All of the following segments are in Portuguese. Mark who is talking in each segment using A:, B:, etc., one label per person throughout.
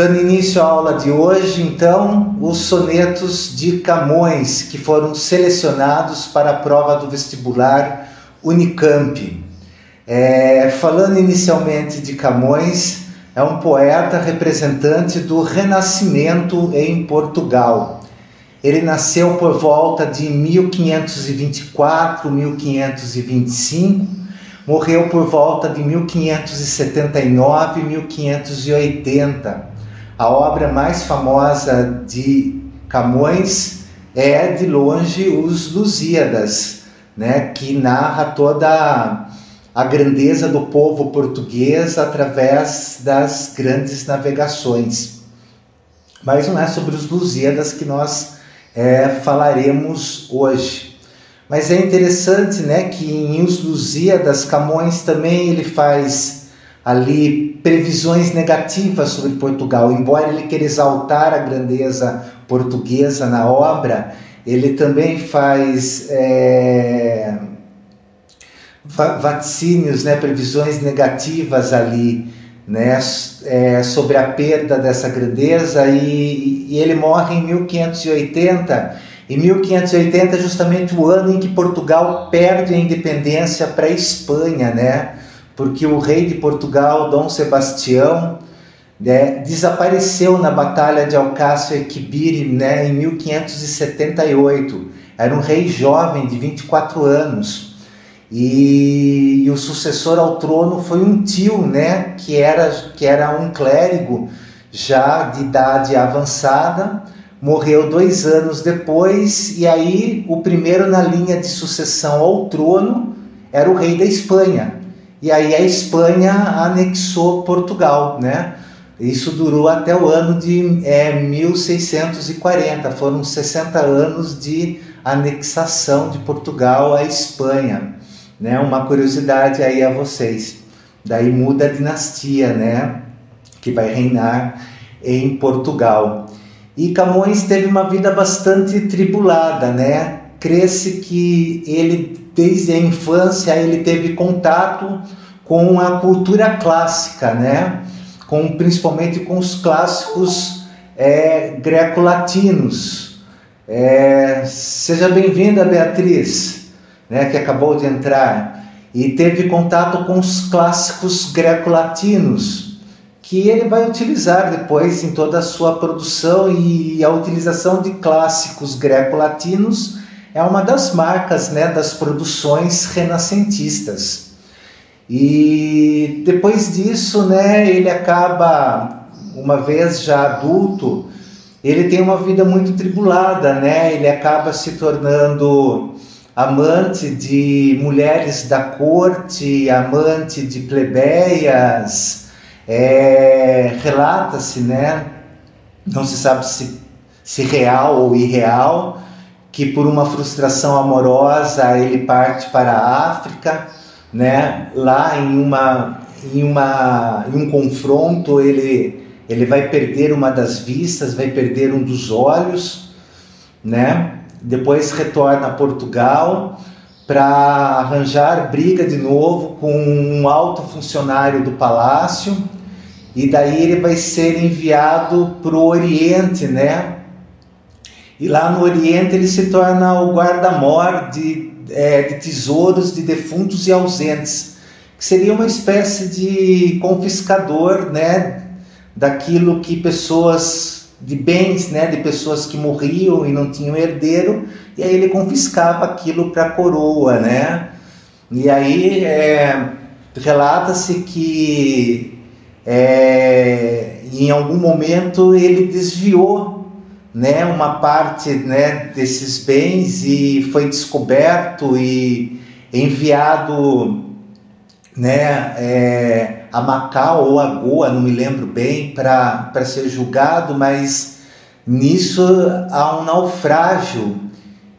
A: Dando início à aula de hoje, então, os sonetos de Camões, que foram selecionados para a prova do vestibular Unicamp. É, falando inicialmente de Camões, é um poeta representante do Renascimento em Portugal. Ele nasceu por volta de 1524, 1525, morreu por volta de 1579, 1580 a obra mais famosa de Camões é, de longe, os Lusíadas, né, que narra toda a grandeza do povo português através das grandes navegações. Mas não é sobre os Lusíadas que nós é, falaremos hoje. Mas é interessante né, que em Os Lusíadas, Camões também ele faz ali previsões negativas sobre Portugal. Embora ele queira exaltar a grandeza portuguesa na obra, ele também faz é, vaticínios, né, previsões negativas ali, né, é, sobre a perda dessa grandeza e, e ele morre em 1580. Em 1580 é justamente o ano em que Portugal perde a independência para a Espanha, né? porque o rei de Portugal, Dom Sebastião, né, desapareceu na Batalha de Alcácio Equibiri né, em 1578. Era um rei jovem de 24 anos. E, e o sucessor ao trono foi um tio, né, que era, que era um clérigo já de idade avançada, morreu dois anos depois, e aí o primeiro na linha de sucessão ao trono era o rei da Espanha, e aí a Espanha anexou Portugal, né? Isso durou até o ano de é, 1640, foram 60 anos de anexação de Portugal à Espanha, né? Uma curiosidade aí a vocês. Daí muda a dinastia, né? Que vai reinar em Portugal. E Camões teve uma vida bastante tribulada, né? Cresce que ele desde a infância ele teve contato com a cultura clássica, né? Com, principalmente com os clássicos é, greco-latinos. É, seja bem-vinda, Beatriz, né, que acabou de entrar, e teve contato com os clássicos greco-latinos, que ele vai utilizar depois em toda a sua produção e a utilização de clássicos greco-latinos é uma das marcas né, das produções renascentistas. E depois disso, né, ele acaba, uma vez já adulto, ele tem uma vida muito tribulada, né? Ele acaba se tornando amante de mulheres da corte, amante de plebeias. É, Relata-se, né? Não se sabe se, se real ou irreal, que por uma frustração amorosa ele parte para a África, né? Lá em uma em uma em um confronto ele ele vai perder uma das vistas, vai perder um dos olhos, né? Depois retorna a Portugal para arranjar briga de novo com um alto funcionário do palácio e daí ele vai ser enviado para o Oriente, né? E lá no Oriente ele se torna o guarda-mor de, é, de tesouros de defuntos e ausentes, que seria uma espécie de confiscador né, daquilo que pessoas de bens, né, de pessoas que morriam e não tinham herdeiro, e aí ele confiscava aquilo para a coroa, né? E aí é, relata-se que é, em algum momento ele desviou né, uma parte né, desses bens e foi descoberto e enviado né, é, a Macau ou a Goa, não me lembro bem, para ser julgado, mas nisso há um naufrágio.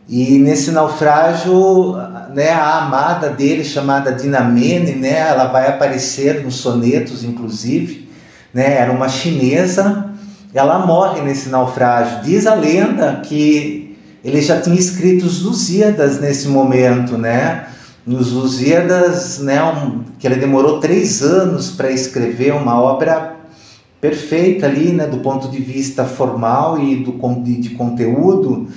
A: E nesse naufrágio, né, a amada dele, chamada Dinamene, né, ela vai aparecer nos sonetos, inclusive, né, era uma chinesa ela morre nesse naufrágio. Diz a lenda que ele já tinha escrito os Lusíadas nesse momento, né? Nos Lusíadas, né, um, que ele demorou três anos para escrever uma obra perfeita ali, né, do ponto de vista formal e do de, de conteúdo,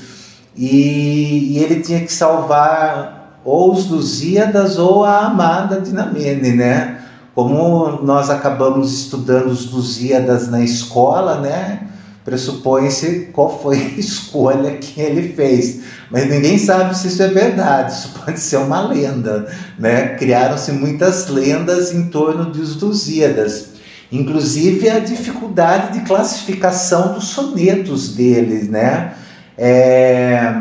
A: e, e, ele tinha que salvar ou os Lusíadas ou a amada Dinamene, né? Como nós acabamos estudando os Lusíadas na escola, né? Pressupõe-se qual foi a escolha que ele fez. Mas ninguém sabe se isso é verdade, isso pode ser uma lenda. Né? Criaram-se muitas lendas em torno dos Lusíadas inclusive a dificuldade de classificação dos sonetos deles, né? É,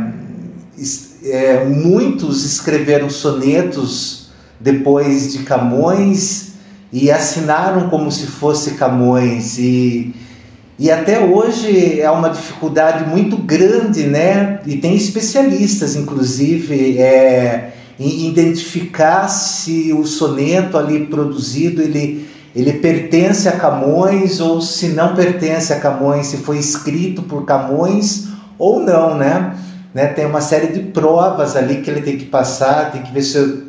A: é, muitos escreveram sonetos depois de Camões e assinaram como se fosse Camões e e até hoje é uma dificuldade muito grande, né? E tem especialistas, inclusive, é, em identificar se o soneto ali produzido ele, ele pertence a Camões ou se não pertence a Camões, se foi escrito por Camões ou não, né? né? Tem uma série de provas ali que ele tem que passar, tem que ver se,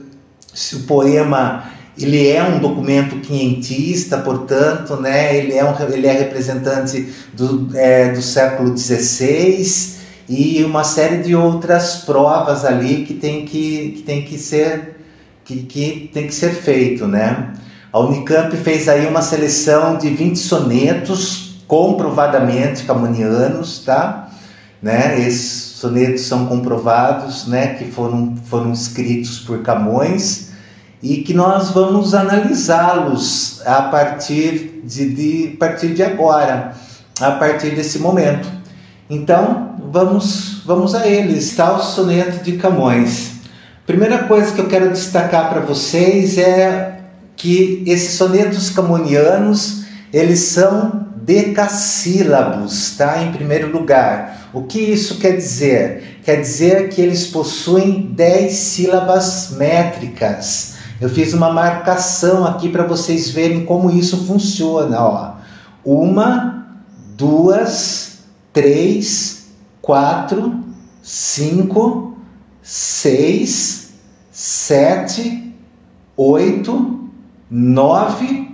A: se o poema ele é um documento quinhentista, portanto, né? ele, é um, ele é representante do, é, do século XVI e uma série de outras provas ali que tem que, que, tem que ser que, que tem que ser feito, né? A Unicamp fez aí uma seleção de 20 sonetos comprovadamente camunianos, tá? Né? Esses sonetos são comprovados, né, que foram foram escritos por Camões e que nós vamos analisá-los a partir de, de, partir de agora, a partir desse momento. Então, vamos, vamos a eles. Está o soneto de Camões. Primeira coisa que eu quero destacar para vocês é que esses sonetos camonianos, eles são decassílabos, tá? Em primeiro lugar. O que isso quer dizer? Quer dizer que eles possuem dez sílabas métricas eu fiz uma marcação aqui para vocês verem como isso funciona. Ó. Uma, duas, três, quatro, cinco, seis, sete, oito, nove,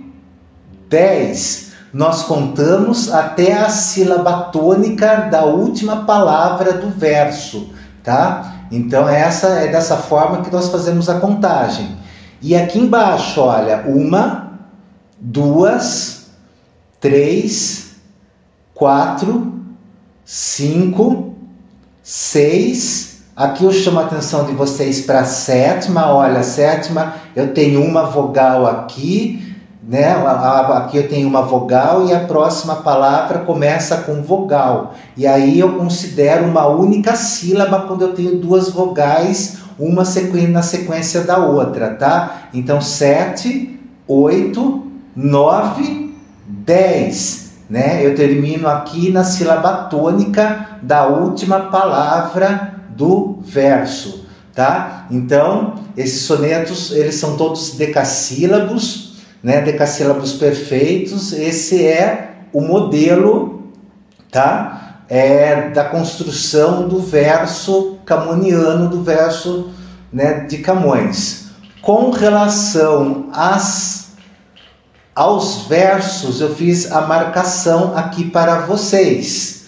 A: dez. Nós contamos até a sílaba tônica da última palavra do verso, tá? Então é essa é dessa forma que nós fazemos a contagem. E aqui embaixo, olha, uma, duas, três, quatro, cinco, seis. Aqui eu chamo a atenção de vocês para a sétima. Olha, sétima, eu tenho uma vogal aqui, né? Aqui eu tenho uma vogal e a próxima palavra começa com vogal. E aí eu considero uma única sílaba quando eu tenho duas vogais uma na sequência da outra, tá? Então, 7, 8, 9, 10. Né? Eu termino aqui na sílaba tônica da última palavra do verso, tá? Então, esses sonetos, eles são todos decassílabos, né? Decassílabos perfeitos. Esse é o modelo, tá? É da construção do verso camoniano do verso né, de Camões. Com relação às, aos versos, eu fiz a marcação aqui para vocês.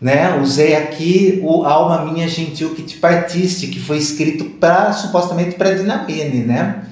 A: Né? Usei aqui o Alma Minha Gentil que te partiste, que foi escrito pra, supostamente para Dinamene. Né?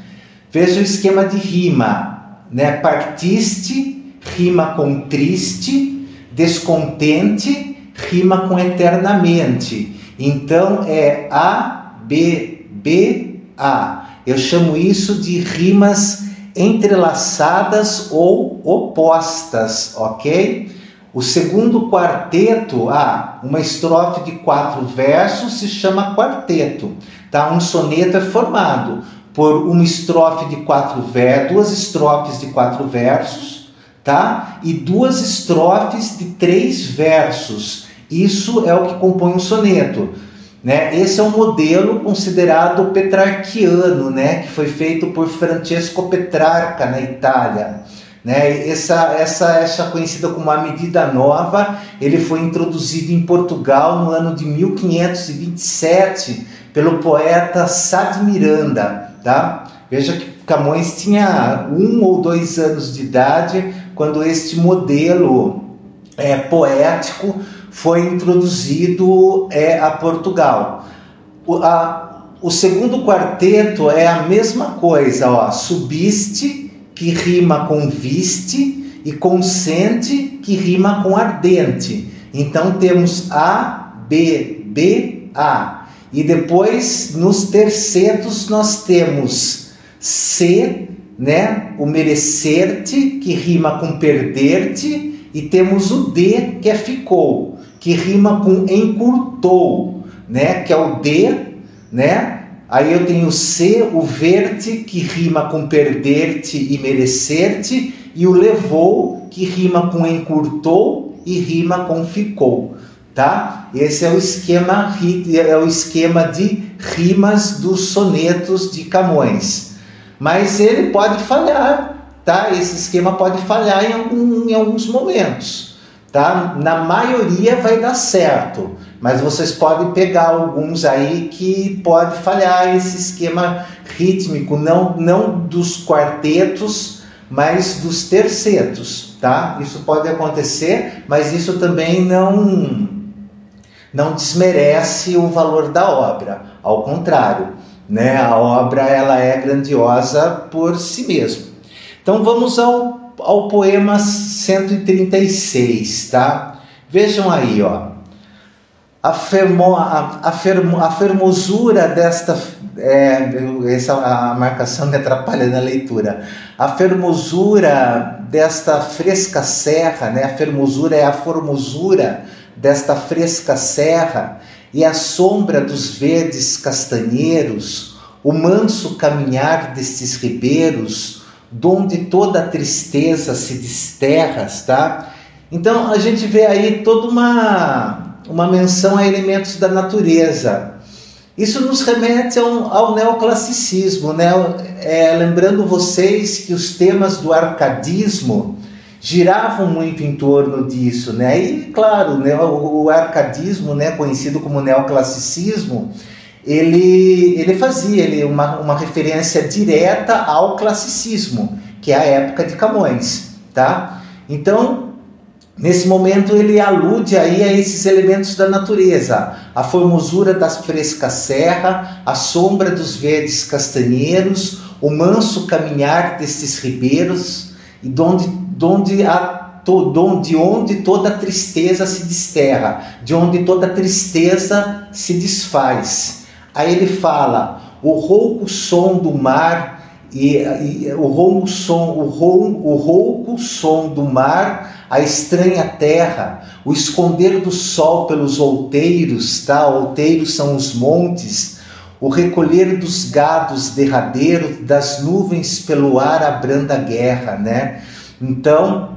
A: Veja o esquema de rima. Né? Partiste, rima com triste, descontente, rima com eternamente. Então é A, B, B, A. Eu chamo isso de rimas entrelaçadas ou opostas, ok? O segundo quarteto, ah, uma estrofe de quatro versos se chama quarteto, tá? Um soneto é formado por uma estrofe de quatro versos, duas estrofes de quatro versos, tá? E duas estrofes de três versos. Isso é o que compõe um soneto. Né? Esse é um modelo considerado petrarquiano, né? que foi feito por Francesco Petrarca na Itália. Né? Essa, essa, essa conhecida como a medida nova, ele foi introduzido em Portugal no ano de 1527 pelo poeta Sá de Miranda. Tá? Veja que Camões tinha um ou dois anos de idade quando este modelo é, poético foi introduzido é, a Portugal. O, a, o segundo quarteto é a mesma coisa, ó, subiste, que rima com viste, e consente, que rima com ardente. Então temos A, B, B, A. E depois nos tercetos nós temos C, né? O merecer-te, que rima com perder-te, e temos o D, que é ficou que rima com encurtou, né? Que é o d, né? Aí eu tenho o C, o verte, que rima com perder-te e merecer-te, e o levou, que rima com encurtou e rima com ficou, tá? Esse é o esquema é o esquema de rimas dos sonetos de Camões. Mas ele pode falhar, tá? Esse esquema pode falhar em, algum, em alguns momentos tá? Na maioria vai dar certo, mas vocês podem pegar alguns aí que pode falhar esse esquema rítmico, não, não dos quartetos, mas dos tercetos, tá? Isso pode acontecer, mas isso também não não desmerece o valor da obra, ao contrário, né? A obra ela é grandiosa por si mesma. Então vamos ao, ao poema 136, tá? Vejam aí, ó. A, fermo, a, a, fermo, a fermosura desta. É, essa, a marcação me atrapalha na leitura. A fermosura desta fresca serra, né? a fermosura é a formosura desta fresca serra e a sombra dos verdes castanheiros, o manso caminhar destes ribeiros, donde toda tristeza se desterra, tá? Então a gente vê aí toda uma, uma menção a elementos da natureza. Isso nos remete ao, ao neoclassicismo, né? É, lembrando vocês que os temas do arcadismo giravam muito em torno disso, né? E claro, né, o, o arcadismo, né, conhecido como neoclassicismo, ele, ele fazia ele, uma, uma referência direta ao classicismo, que é a época de Camões. Tá? Então, nesse momento, ele alude aí a esses elementos da natureza, a formosura das frescas serra, a sombra dos verdes castanheiros, o manso caminhar destes ribeiros, e donde, donde a de onde toda tristeza se desterra, de onde toda tristeza se desfaz. Aí ele fala: o rouco som do mar e, e o rouco som, o rouco, o rouco som do mar, a estranha terra, o esconder do sol pelos outeiros, tá? Outeiros são os montes. O recolher dos gados derradeiro, das nuvens pelo ar abranda a guerra, né? Então,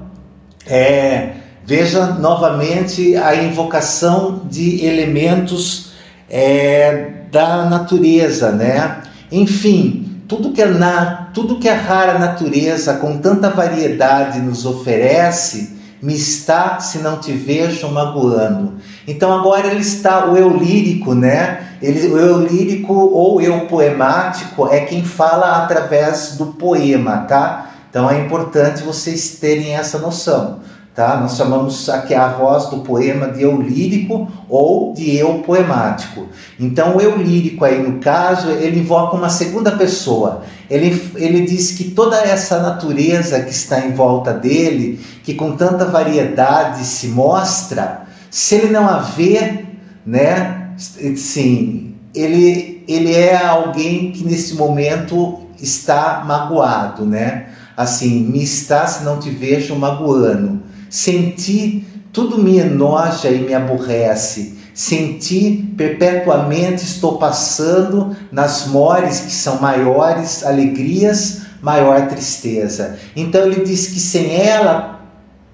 A: é, veja novamente a invocação de elementos é, da natureza, né? Enfim, tudo que, é na, tudo que a rara natureza, com tanta variedade, nos oferece, me está, se não te vejo, magoando. Então agora ele está, o eu lírico, né? Ele, o eu lírico ou eu poemático é quem fala através do poema, tá? Então é importante vocês terem essa noção. Tá? Nós chamamos aqui a voz do poema de eu lírico ou de eu poemático. Então, o eu lírico aí, no caso, ele invoca uma segunda pessoa. Ele, ele diz que toda essa natureza que está em volta dele, que com tanta variedade se mostra, se ele não a vê, né, sim, ele, ele é alguém que nesse momento está magoado, né? Assim, me está se não te vejo magoando Senti tudo me enoja e me aborrece. Senti perpetuamente estou passando nas mores que são maiores alegrias, maior tristeza. Então ele diz que sem ela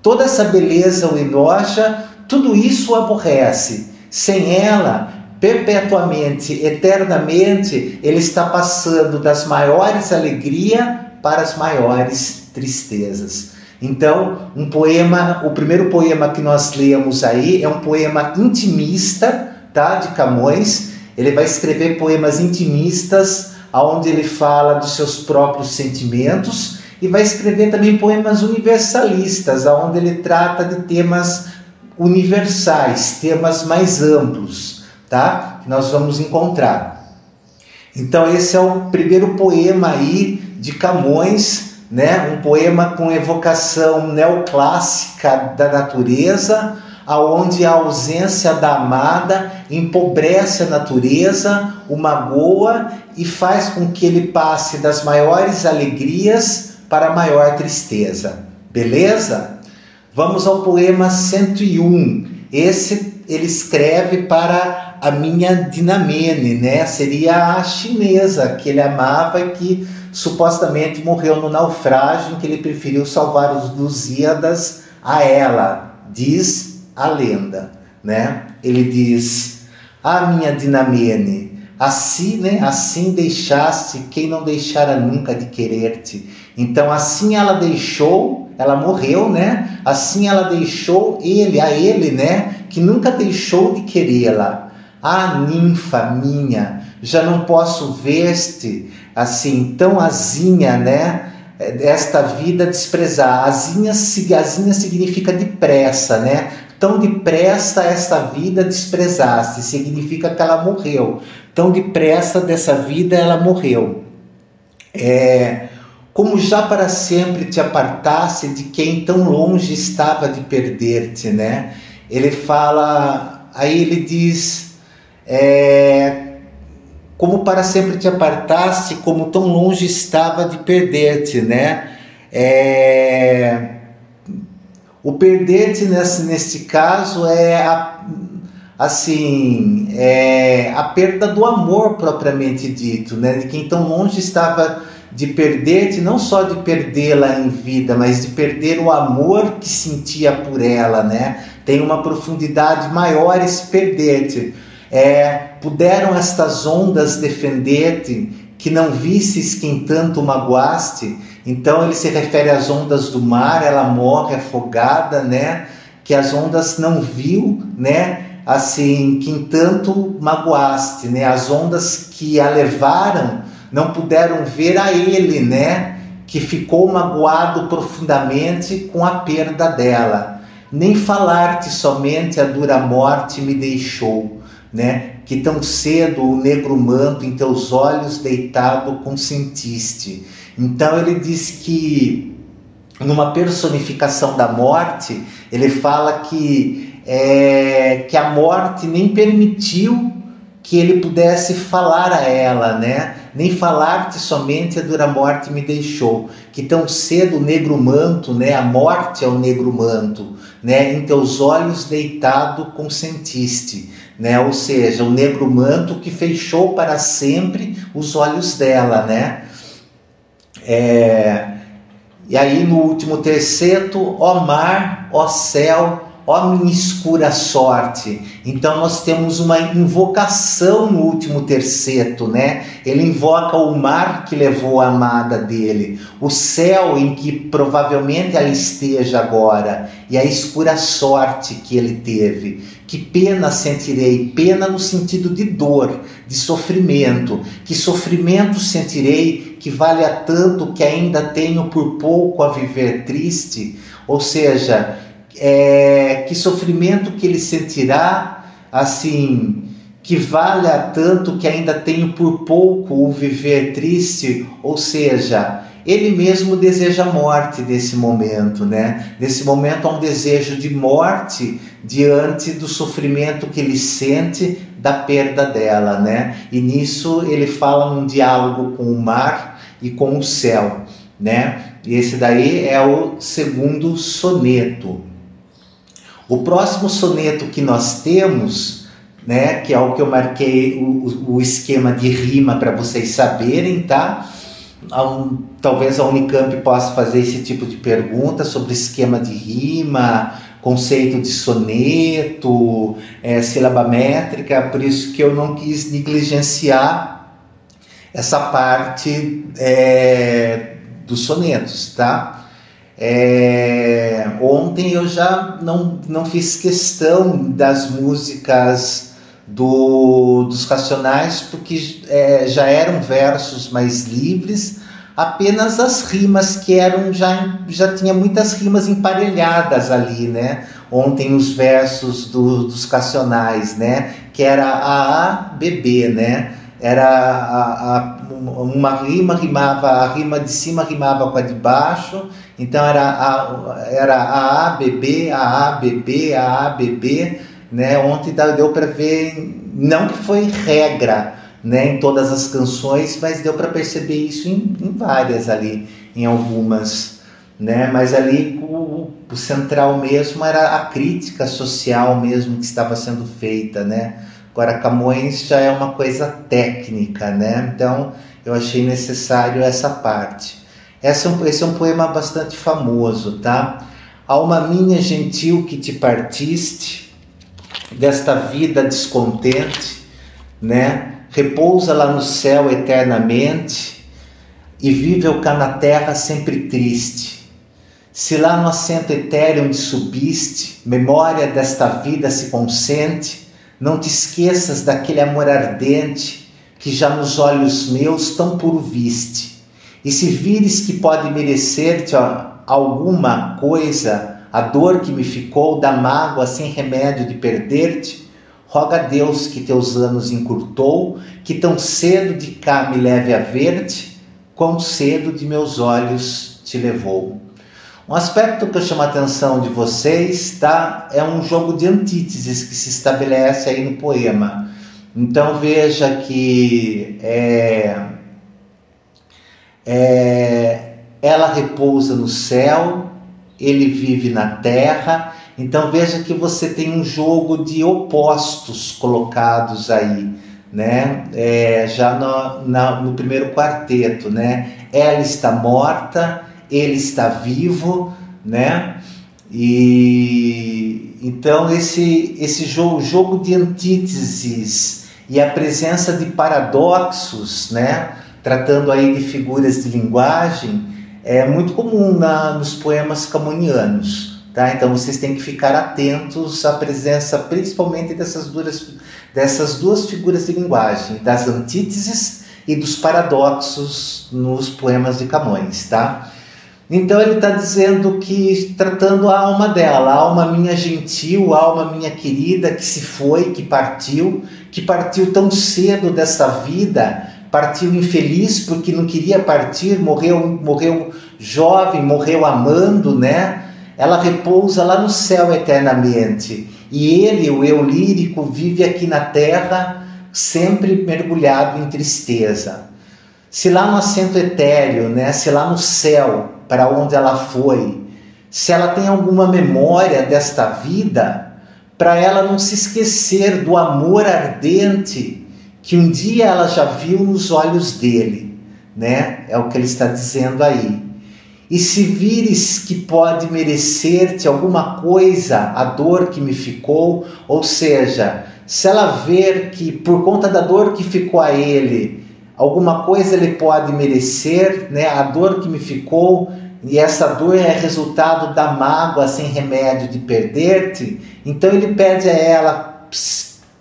A: toda essa beleza o enoja, tudo isso o aborrece. Sem ela, perpetuamente, eternamente, ele está passando das maiores alegrias para as maiores tristezas. Então, um poema, o primeiro poema que nós lemos aí é um poema intimista, tá, de Camões. Ele vai escrever poemas intimistas, aonde ele fala dos seus próprios sentimentos e vai escrever também poemas universalistas, aonde ele trata de temas universais, temas mais amplos, tá? Que nós vamos encontrar. Então esse é o primeiro poema aí de Camões né? Um poema com evocação neoclássica da natureza, aonde a ausência da amada empobrece a natureza, o magoa e faz com que ele passe das maiores alegrias para a maior tristeza. Beleza? Vamos ao poema 101. Esse ele escreve para a minha Dinamene, né? Seria a chinesa que ele amava e que supostamente morreu no naufrágio em que ele preferiu salvar os Lusíadas a ela, diz a lenda, né? Ele diz: "A ah, minha Dinamene, assim, né? Assim deixaste quem não deixara nunca de querer-te. Então assim ela deixou, ela morreu, né? Assim ela deixou ele, a ele, né? Que nunca deixou de querê-la. Ah, ninfa minha, já não posso ver-te, assim, tão azinha, né? Esta vida desprezar. Azinha, azinha significa depressa, né? Tão depressa esta vida desprezaste, significa que ela morreu. Tão depressa dessa vida ela morreu. É, como já para sempre te apartasse de quem tão longe estava de perder-te, né? Ele fala, aí ele diz, é, como para sempre te apartaste, como tão longe estava de perder-te, né? É... O perder-te nesse, nesse caso é a, assim é a perda do amor propriamente dito, né? De quem tão longe estava de perder-te, não só de perdê-la em vida, mas de perder o amor que sentia por ela, né? Tem uma profundidade maior esse perder-te. É, puderam estas ondas defender-te, que não visses quem tanto magoaste. Então ele se refere às ondas do mar, ela morre afogada, né? Que as ondas não viu, né? Assim, quem tanto magoaste, né? As ondas que a levaram não puderam ver a ele, né? Que ficou magoado profundamente com a perda dela. Nem falar-te somente a dura morte me deixou, né? que tão cedo o negro manto em teus olhos deitado consentiste. Então ele diz que numa personificação da morte, ele fala que é, que a morte nem permitiu que ele pudesse falar a ela, né? Nem falar-te somente a dura morte me deixou. Que tão cedo o negro manto, né? A morte é o negro manto, né? Em teus olhos deitado consentiste né? Ou seja, o negro manto que fechou para sempre os olhos dela, né? É... E aí no último terceto, ó mar, ó céu, ó minha escura sorte. Então nós temos uma invocação no último terceto, né? Ele invoca o mar que levou a amada dele, o céu em que provavelmente ela esteja agora e a escura sorte que ele teve. Que pena sentirei? Pena no sentido de dor, de sofrimento. Que sofrimento sentirei que vale a tanto que ainda tenho por pouco a viver triste? Ou seja, é, que sofrimento que ele sentirá assim que valha tanto que ainda tenho por pouco o viver triste, ou seja, ele mesmo deseja morte nesse momento, né? Nesse momento há um desejo de morte diante do sofrimento que ele sente da perda dela, né? E nisso ele fala um diálogo com o mar e com o céu, né? E esse daí é o segundo soneto. O próximo soneto que nós temos né? Que é o que eu marquei o, o esquema de rima para vocês saberem, tá? talvez a Unicamp possa fazer esse tipo de pergunta sobre esquema de rima, conceito de soneto, é, sílaba métrica, por isso que eu não quis negligenciar essa parte é, dos sonetos, tá? É, ontem eu já não, não fiz questão das músicas do, dos Racionais, porque é, já eram versos mais livres, apenas as rimas que eram já já tinha muitas rimas emparelhadas ali, né? Ontem os versos do, dos Racionais, né? Que era a A B B, né? Era a, a, uma rima rimava a rima de cima rimava com a de baixo, então era a era a A B B, a A B B, a A B B né? Ontem deu para ver, não que foi regra né, em todas as canções, mas deu para perceber isso em, em, várias ali, em algumas. Né? Mas ali o, o, central mesmo era a crítica social mesmo que estava sendo feita. Né? Agora, Camões já é uma coisa técnica, né? então eu achei necessário essa parte. Essa, é esse é um poema bastante famoso, tá? Alma minha gentil que te partiste, desta vida descontente, né? Repousa lá no céu eternamente e vive o cá na terra sempre triste. Se lá no assento etéreo onde subiste, memória desta vida se consente, não te esqueças daquele amor ardente que já nos olhos meus tão puro viste. E se vires que pode merecer-te alguma coisa, a dor que me ficou da mágoa sem remédio de perder-te, roga a Deus que teus anos encurtou, que tão cedo de cá me leve a ver-te, quão cedo de meus olhos te levou. Um aspecto que eu chamo a atenção de vocês tá? é um jogo de antíteses que se estabelece aí no poema. Então veja que é, é, ela repousa no céu, ele vive na terra. Então veja que você tem um jogo de opostos colocados aí, né? É, já no, na, no primeiro quarteto, né? Ela está morta, ele está vivo, né? E então esse esse jogo, jogo de antíteses e a presença de paradoxos, né? Tratando aí de figuras de linguagem, é muito comum na, nos poemas camonianos. Tá? Então vocês têm que ficar atentos à presença, principalmente dessas duas, dessas duas figuras de linguagem, das antíteses e dos paradoxos nos poemas de Camões. Tá? Então ele está dizendo que tratando a alma dela, a alma minha gentil, a alma minha querida que se foi, que partiu, que partiu tão cedo dessa vida partiu infeliz porque não queria partir, morreu, morreu jovem, morreu amando, né? Ela repousa lá no céu eternamente. E ele, o eu lírico, vive aqui na terra, sempre mergulhado em tristeza. Se lá no assento etéreo, né? Se lá no céu, para onde ela foi, se ela tem alguma memória desta vida, para ela não se esquecer do amor ardente que um dia ela já viu nos olhos dele, né? É o que ele está dizendo aí. E se vires que pode merecer-te alguma coisa a dor que me ficou, ou seja, se ela ver que por conta da dor que ficou a ele, alguma coisa ele pode merecer, né? A dor que me ficou e essa dor é resultado da mágoa sem remédio de perder-te, então ele pede a ela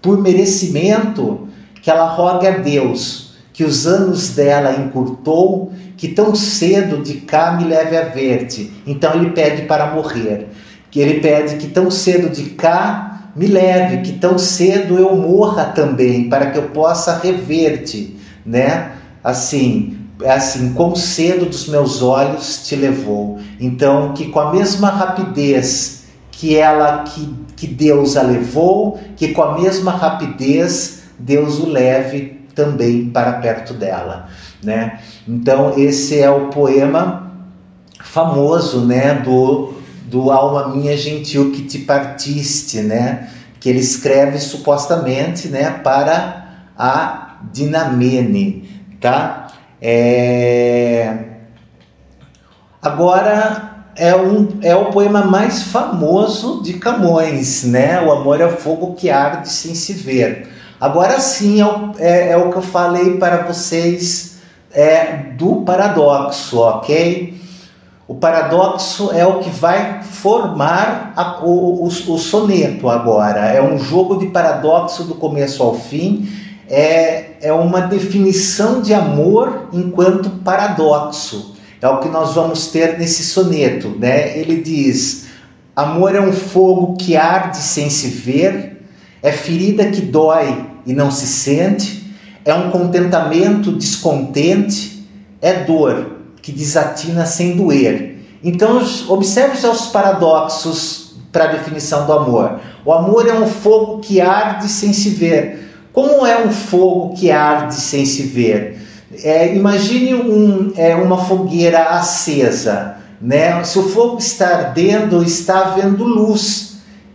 A: por merecimento que ela rogue a Deus que os anos dela encurtou, que tão cedo de cá me leve a ver-te. Então ele pede para morrer. Que ele pede que tão cedo de cá me leve, que tão cedo eu morra também, para que eu possa rever-te, né? Assim, é assim, quão cedo dos meus olhos te levou. Então, que com a mesma rapidez que ela que, que Deus a levou, que com a mesma rapidez Deus o leve também para perto dela, né? Então esse é o poema famoso, né, do do alma minha gentil que te partiste, né? Que ele escreve supostamente, né, para a Dinamene, tá? É... Agora é, um, é o poema mais famoso de Camões, né? O amor é o fogo que arde sem se ver. Agora sim é o, é, é o que eu falei para vocês é, do paradoxo, ok? O paradoxo é o que vai formar a, o, o, o, soneto agora. É um jogo de paradoxo do começo ao fim. É, é uma definição de amor enquanto paradoxo. É o que nós vamos ter nesse soneto. Né? Ele diz: Amor é um fogo que arde sem se ver, é ferida que dói e não se sente, é um contentamento descontente, é dor que desatina sem doer. Então, observe já os paradoxos para a definição do amor. O amor é um fogo que arde sem se ver. Como é um fogo que arde sem se ver? É, imagine um, é, uma fogueira acesa. Né? Se o fogo está ardendo, está havendo luz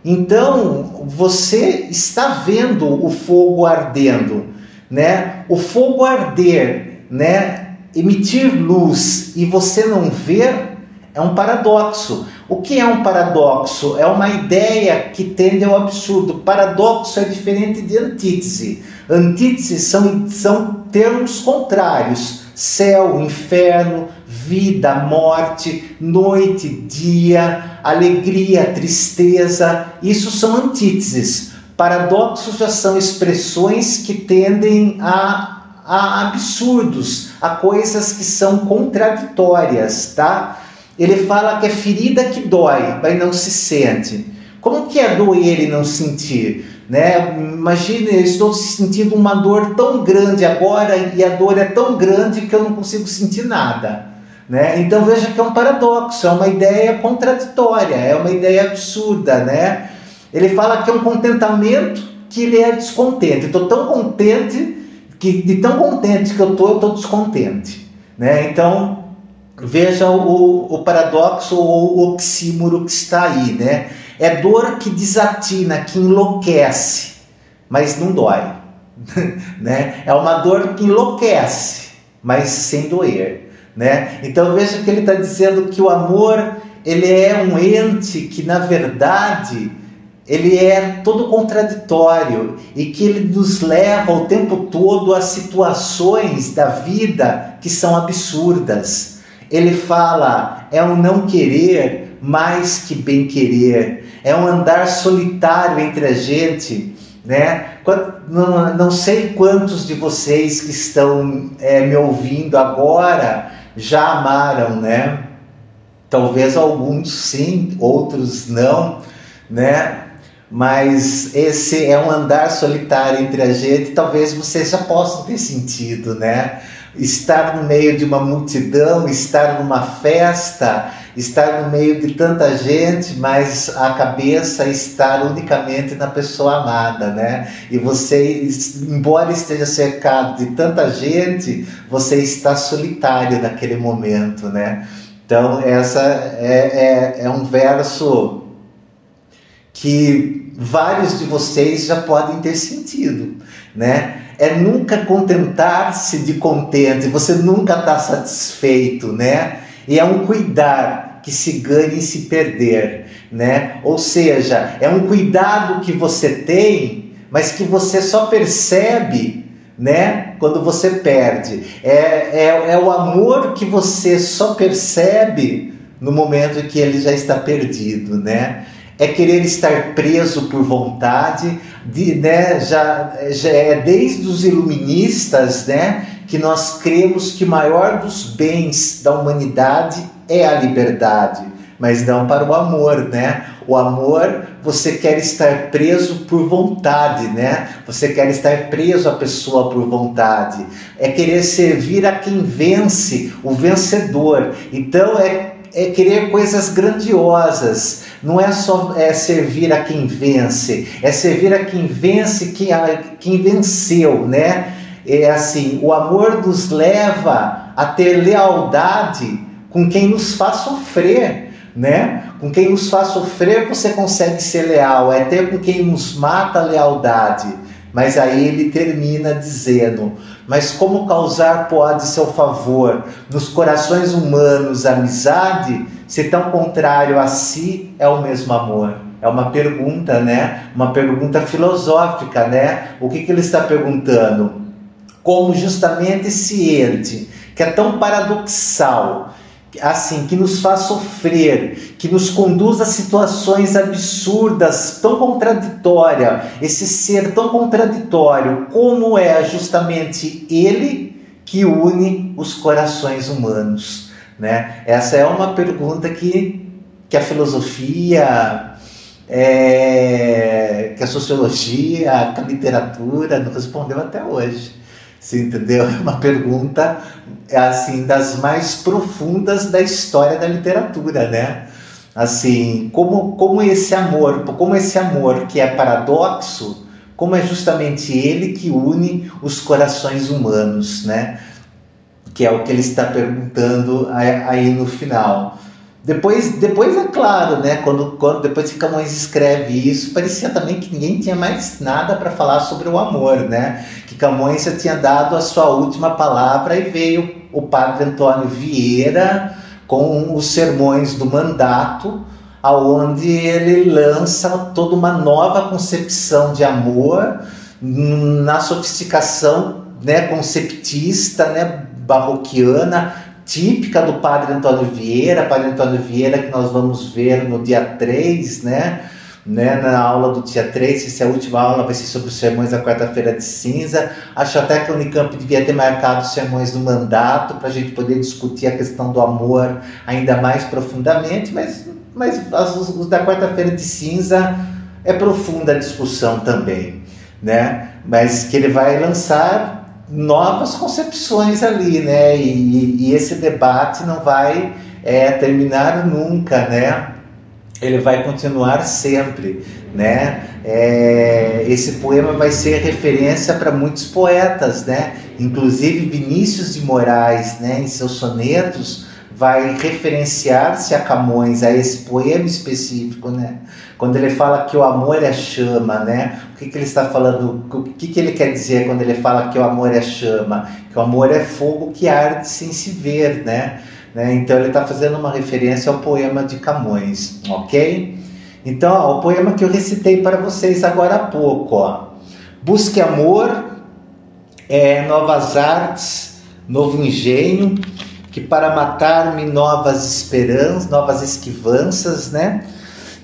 A: então, você está vendo o fogo ardendo, né? O fogo arder, né? Emitir luz e você não ver é um paradoxo. O que é um paradoxo? É uma ideia que tende ao absurdo. Paradoxo é diferente de antítese. Antítese são, são termos contrários céu, inferno, vida, morte, noite, dia, alegria, tristeza. Isso são antíteses. Paradoxos já são expressões que tendem a, a absurdos, a coisas que são contraditórias, tá? Ele fala que é ferida que dói, mas não se sente. Como que é doer e não sentir? Né? Imagine, eu estou sentindo uma dor tão grande agora e a dor é tão grande que eu não consigo sentir nada. Né? Então veja que é um paradoxo, é uma ideia contraditória, é uma ideia absurda. Né? Ele fala que é um contentamento que ele é descontente. Estou tão contente que de tão contente que eu estou, eu estou descontente. Né? Então Veja o, o paradoxo ou o oxímoro que está aí, né? É dor que desatina, que enlouquece, mas não dói. né? É uma dor que enlouquece, mas sem doer. Né? Então veja que ele está dizendo que o amor ele é um ente que na verdade ele é todo contraditório e que ele nos leva o tempo todo a situações da vida que são absurdas ele fala: é um não querer mais que bem querer, é um andar solitário entre a gente. Né? Não sei quantos de vocês que estão é, me ouvindo agora já amaram, né? Talvez alguns sim, outros não, né? Mas esse é um andar solitário entre a gente. Talvez vocês já possam ter sentido, né? estar no meio de uma multidão, estar numa festa, estar no meio de tanta gente, mas a cabeça estar unicamente na pessoa amada, né? E você, embora esteja cercado de tanta gente, você está solitário naquele momento, né? Então, essa é, é, é um verso que vários de vocês já podem ter sentido, né? é nunca contentar-se de contente, você nunca está satisfeito, né? E é um cuidar que se ganha e se perder, né? Ou seja, é um cuidado que você tem, mas que você só percebe né? Quando você perde. É, é, é o amor que você só percebe no momento em que ele já está perdido, né? é querer estar preso por vontade, de, né, já, já é desde os iluministas né, que nós cremos que o maior dos bens da humanidade é a liberdade, mas não para o amor, né? O amor você quer estar preso por vontade, né? Você quer estar preso à pessoa por vontade. É querer servir a quem vence, o vencedor. Então é, é querer coisas grandiosas, não é só é, servir a quem vence, é servir a quem vence quem, a, quem venceu, né? É assim, o amor nos leva a ter lealdade com quem nos faz sofrer, né? Com quem nos faz sofrer você consegue ser leal, é ter com quem nos mata a lealdade. Mas aí ele termina dizendo: Mas como causar pode seu favor nos corações humanos amizade, se tão contrário a si é o mesmo amor? É uma pergunta, né? Uma pergunta filosófica, né? O que, que ele está perguntando? Como justamente esse ente, que é tão paradoxal, assim, que nos faz sofrer, que nos conduz a situações absurdas, tão contraditória, esse ser tão contraditório, como é justamente ele que une os corações humanos, né? Essa é uma pergunta que, que a filosofia, é, que a sociologia, que a literatura não respondeu até hoje. Você entendeu? É uma pergunta é, assim das mais profundas da história da literatura, né? Assim, como como esse amor, como esse amor que é paradoxo, como é justamente ele que une os corações humanos, né? Que é o que ele está perguntando aí no final. Depois, depois é claro, né? Quando, quando depois que Camões escreve isso, parecia também que ninguém tinha mais nada para falar sobre o amor, né? Que Camões já tinha dado a sua última palavra e veio o padre Antônio Vieira com os sermões do mandato, aonde ele lança toda uma nova concepção de amor hum, na sofisticação, né, conceptista, né, barroquiana, típica do Padre Antônio Vieira, Padre Antônio Vieira que nós vamos ver no dia 3, né? Né, na aula do dia 3, essa é a última aula, vai ser sobre os sermões da quarta-feira de cinza. Acho até que o Unicamp devia ter marcado os sermões no mandato para a gente poder discutir a questão do amor ainda mais profundamente, mas, mas os, da quarta-feira de cinza é profunda a discussão também. Né? Mas que ele vai lançar novas concepções ali, né? E, e esse debate não vai é, terminar nunca, né? Ele vai continuar sempre, né? É, esse poema vai ser referência para muitos poetas, né? Inclusive Vinícius de Moraes, né? Em seus sonetos vai referenciar-se a Camões, a esse poema específico, né? Quando ele fala que o amor é chama, né? O que, que ele está falando? O que, que ele quer dizer quando ele fala que o amor é chama? Que o amor é fogo que arde sem se ver, né? né? Então ele está fazendo uma referência ao poema de Camões, ok? Então, ó, o poema que eu recitei para vocês agora há pouco, ó. Busque amor, é, novas artes, novo engenho, que para matar-me novas esperanças, novas esquivanças, né?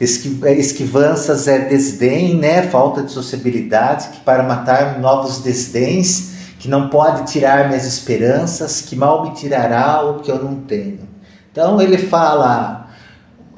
A: É, esquivanças é desdém, né? Falta de sociabilidade, que para matar-me novos desdéns, que não pode tirar minhas esperanças, que mal me tirará o que eu não tenho. Então ele fala,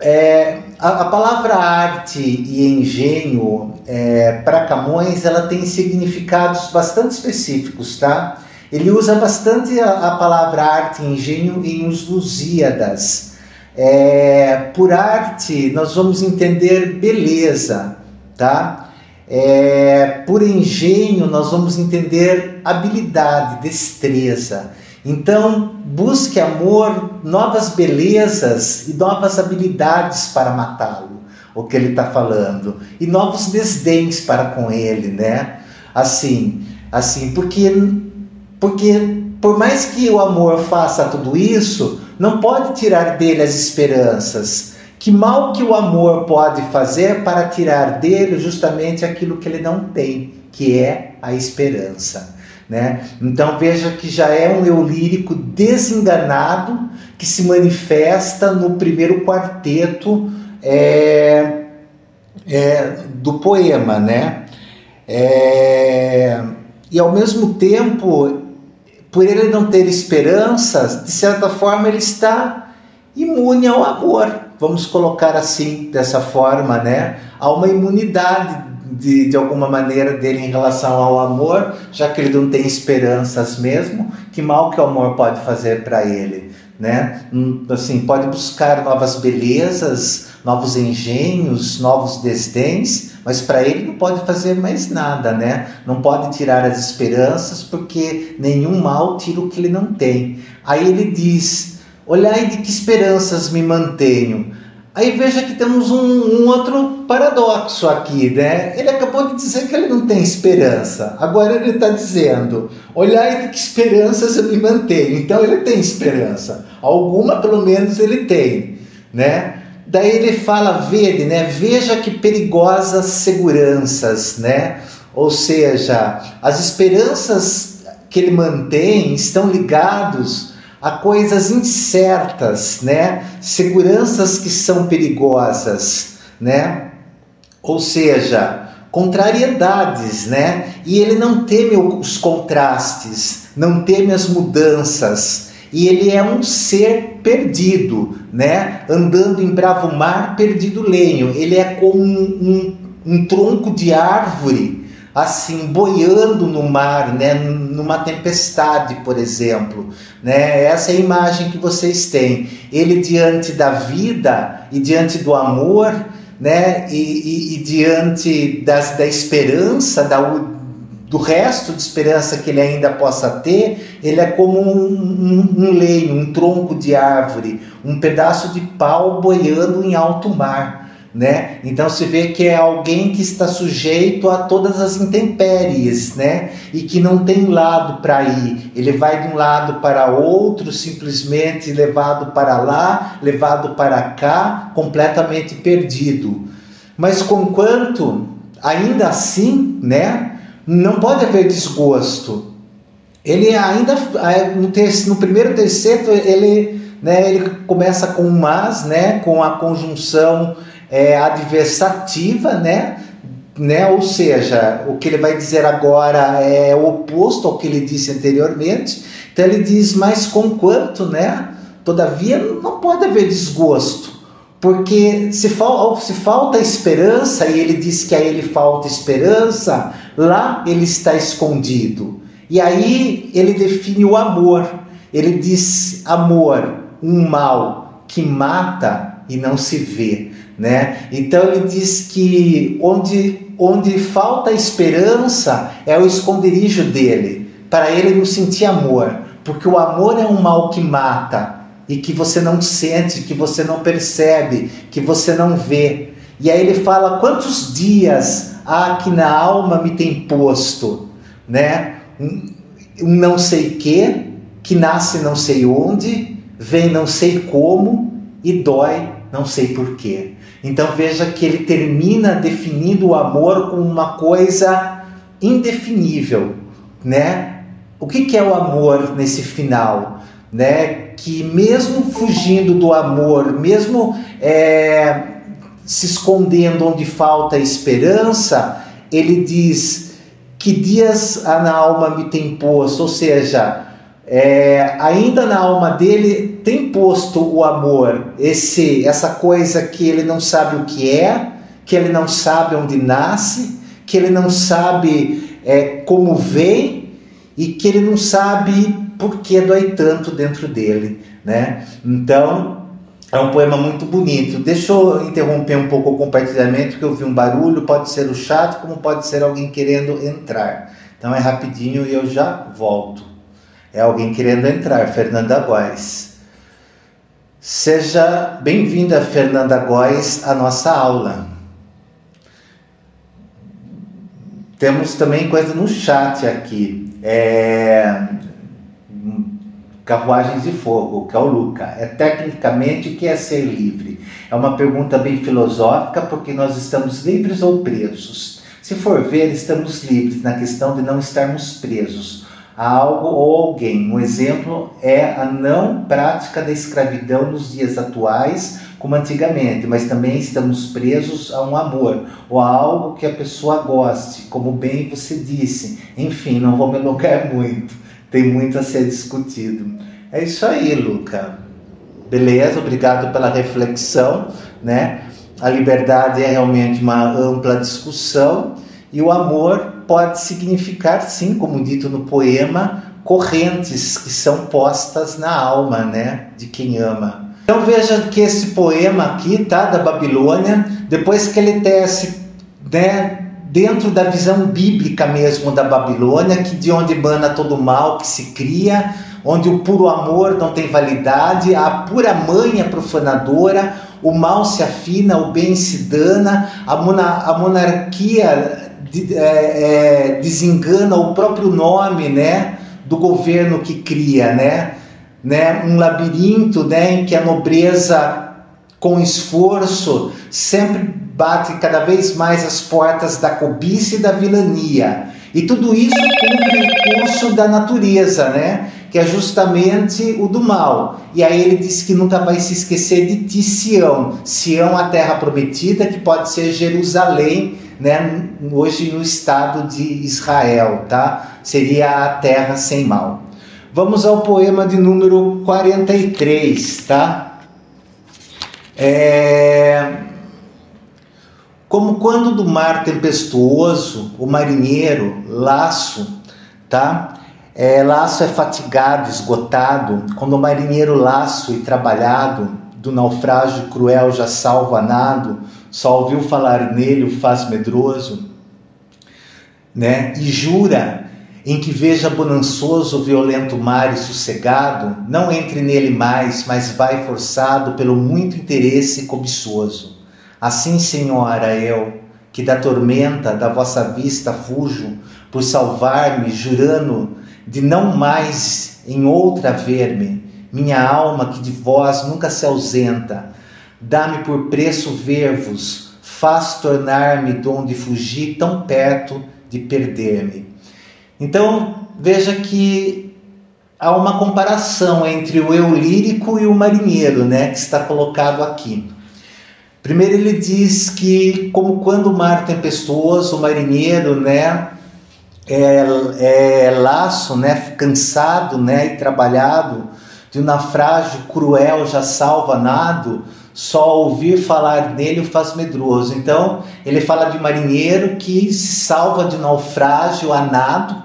A: é, a, a, palavra arte e engenho é, para Camões ela tem significados bastante específicos, tá? Ele usa bastante a, a palavra arte e engenho em Os Lusíadas. É, por arte, nós vamos entender beleza, tá? É, por engenho, nós vamos entender habilidade, destreza. Então, busque amor, novas belezas e novas habilidades para matá-lo, o que ele está falando, e novos desdéns para com ele, né? Assim, assim, porque porque por mais que o amor faça tudo isso, não pode tirar dele as esperanças. Que mal que o amor pode fazer para tirar dele justamente aquilo que ele não tem, que é a esperança. Né? Então veja que já é um eu lírico desenganado que se manifesta no primeiro quarteto é, é, do poema. Né? É, e ao mesmo tempo por ele não ter esperanças, de certa forma ele está imune ao amor. Vamos colocar assim, dessa forma, né? Há uma imunidade de, de alguma maneira dele em relação ao amor, já que ele não tem esperanças mesmo, que mal que o amor pode fazer para ele, né? Hum, assim, pode buscar novas belezas, novos engenhos, novos desdéns, mas para ele não pode fazer mais nada, né? Não pode tirar as esperanças, porque nenhum mal tira o que ele não tem. Aí ele diz: Olhai de que esperanças me mantenho. Aí veja que temos um, um, outro paradoxo aqui, né? Ele acabou de dizer que ele não tem esperança. Agora ele está dizendo: olhai de que esperanças eu me mantenho. Então ele tem esperança. Alguma, pelo menos, ele tem, né? Daí ele fala verde, né? Veja que perigosas seguranças, né? Ou seja, as esperanças que ele mantém estão ligados a coisas incertas, né? Seguranças que são perigosas, né? Ou seja, contrariedades, né? E ele não teme os contrastes, não teme as mudanças, e ele é um ser perdido, né? Andando em bravo mar, perdido lenho. Ele é como um, um, um tronco de árvore, assim, boiando no mar, né? Numa tempestade, por exemplo, né? Essa é a imagem que vocês têm. Ele diante da vida e diante do amor, né? E, e, e diante das, da esperança, da do resto de esperança que ele ainda possa ter, ele é como um, um, um leio, um tronco de árvore, um pedaço de pau boiando em alto mar. Né? Então se vê que é alguém que está sujeito a todas as intempéries, né? E que não tem lado para ir. Ele vai de um lado para outro, simplesmente levado para lá, levado para cá, completamente perdido. Mas conquanto, ainda assim, né? Não pode haver desgosto. Ele ainda no, terceiro, no primeiro terceiro ele, né, ele começa com mas, né, com a conjunção é, adversativa, né, né, ou seja, o que ele vai dizer agora é o oposto ao que ele disse anteriormente. Então ele diz mas com quanto, né? Todavia não pode haver desgosto. Porque se, fal se falta esperança, e ele diz que a ele falta esperança, lá ele está escondido. E aí ele define o amor. Ele diz: amor, um mal que mata e não se vê. Né? Então ele diz que onde, onde falta esperança é o esconderijo dele, para ele não sentir amor, porque o amor é um mal que mata e que você não sente, que você não percebe, que você não vê. E aí ele fala: quantos dias há que na alma me tem posto, né? Um, um não sei que, que nasce não sei onde, vem não sei como e dói não sei porquê. Então veja que ele termina definindo o amor como uma coisa indefinível, né? O que, que é o amor nesse final, né? que mesmo fugindo do amor, mesmo é, se escondendo onde falta esperança, ele diz que dias na alma me tem posto, ou seja, é, ainda na alma dele tem posto o amor, esse essa coisa que ele não sabe o que é, que ele não sabe onde nasce, que ele não sabe é, como vem e que ele não sabe por que dói tanto dentro dele, né? Então, é um poema muito bonito. Deixa eu interromper um pouco o compartilhamento, que eu vi um barulho, pode ser o chato, como pode ser alguém querendo entrar. Então é rapidinho e eu já volto. É alguém querendo entrar, Fernanda Góes. Seja bem-vinda, Fernanda Góes, à nossa aula. Temos também coisa no chat aqui. É... Carruagens de Fogo, que é o Luca É tecnicamente o que é ser livre? É uma pergunta bem filosófica, porque nós estamos livres ou presos? Se for ver, estamos livres na questão de não estarmos presos a algo ou alguém. Um exemplo é a não prática da escravidão nos dias atuais, como antigamente, mas também estamos presos a um amor ou a algo que a pessoa goste, como bem você disse. Enfim, não vou me alongar muito tem muito a ser discutido. É isso aí, Luca. Beleza, obrigado pela reflexão, né? A liberdade é realmente uma ampla discussão e o amor pode significar, sim, como dito no poema, correntes que são postas na alma, né, de quem ama. Então veja que esse poema aqui, tá, da Babilônia, depois que ele tece, né, dentro da visão bíblica mesmo da Babilônia, que de onde emana todo o mal que se cria, onde o puro amor não tem validade, a pura mãe é profanadora, o mal se afina, o bem se dana, a, mona, a monarquia de, é, é, desengana o próprio nome, né, do governo que cria, né, né, um labirinto, né, em que a nobreza com esforço sempre bate cada vez mais as portas da cobiça e da vilania. E tudo isso com o recurso da natureza, né? que é justamente o do mal. E aí ele diz que nunca vai se esquecer de ti, Sião. Sião, a terra prometida, que pode ser Jerusalém, né? hoje no estado de Israel, tá? Seria a terra sem mal. Vamos ao poema de número 43, tá? É... Como quando do mar tempestuoso, o marinheiro, laço, tá? É, laço é fatigado, esgotado, quando o marinheiro laço e trabalhado, do naufrágio cruel já salvo anado, só ouviu falar nele o faz medroso, né? E jura em que veja bonançoso o violento mar e sossegado, não entre nele mais, mas vai forçado pelo muito interesse cobiçoso. Assim, Senhora, eu, que da tormenta da vossa vista fujo, por salvar-me, jurando de não mais em outra ver-me, minha alma que de vós nunca se ausenta, dá-me por preço ver-vos, faz tornar-me de onde fugi tão perto de perder-me. Então, veja que há uma comparação entre o eu lírico e o marinheiro, né, que está colocado aqui. Primeiro ele diz que como quando o mar tempestuoso, o marinheiro, né, é, é laço, né, cansado, né, e trabalhado, de um naufrágio cruel já salva nado, só ouvir falar dele o faz medroso. Então, ele fala de marinheiro que se salva de naufrágio a nado,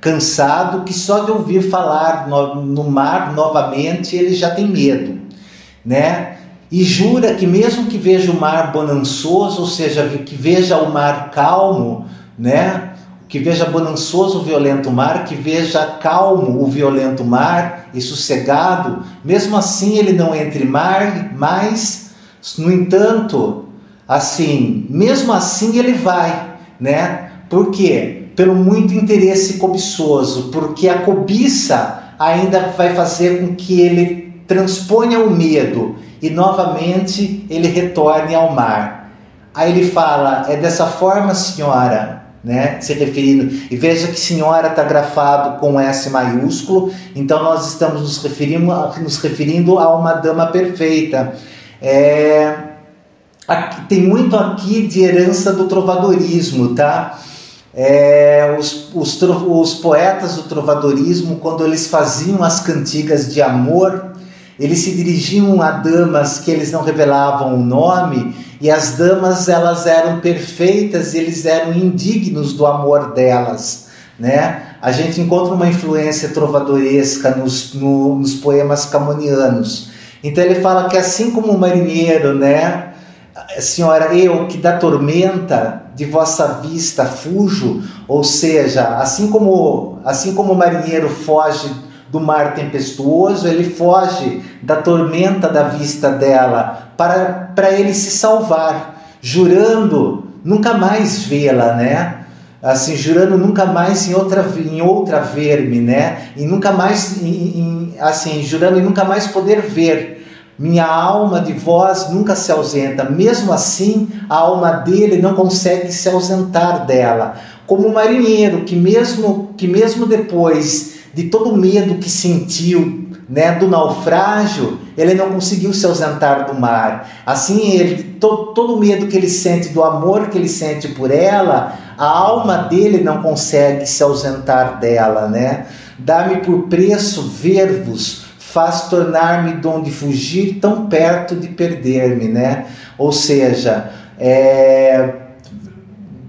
A: cansado, que só de ouvir falar no, no mar novamente ele já tem medo, né? e jura que mesmo que veja o mar bonançoso, ou seja, que veja o mar calmo, né? Que veja bonançoso o violento mar, que veja calmo o violento mar e sossegado, mesmo assim ele não entre mar, mas no entanto, assim, mesmo assim ele vai, né? Por quê? Pelo muito interesse cobiçoso, porque a cobiça ainda vai fazer com que ele transponha o medo e novamente ele retorne ao mar. Aí ele fala: É dessa forma, senhora, né? Se referindo. E veja que senhora está grafado com S maiúsculo, então nós estamos nos referindo, nos referindo a uma dama perfeita. É, aqui, tem muito aqui de herança do trovadorismo, tá? É, os, os, os poetas do trovadorismo, quando eles faziam as cantigas de amor eles se dirigiam a damas que eles não revelavam o nome, e as damas elas eram perfeitas, e eles eram indignos do amor delas, né? A gente encontra uma influência trovadoresca nos, no, nos poemas camonianos. Então ele fala que assim como o marinheiro, né, senhora, eu que da tormenta de vossa vista fujo, ou seja, assim como assim como o marinheiro foge do mar tempestuoso, ele foge da tormenta da vista dela para, para ele se salvar, jurando nunca mais vê-la, né? Assim, jurando nunca mais em outra, em outra ver-me, né? E nunca mais, em, em, assim, jurando e nunca mais poder ver. Minha alma de vós nunca se ausenta. Mesmo assim, a alma dele não consegue se ausentar dela. Como o marinheiro que mesmo, que mesmo depois de todo o medo que sentiu né, do naufrágio, ele não conseguiu se ausentar do mar. Assim, ele, to, todo o medo que ele sente, do amor que ele sente por ela, a alma dele não consegue se ausentar dela. Né? Dá-me por preço ver-vos, faz tornar-me donde fugir, tão perto de perder-me. Né? Ou seja, é,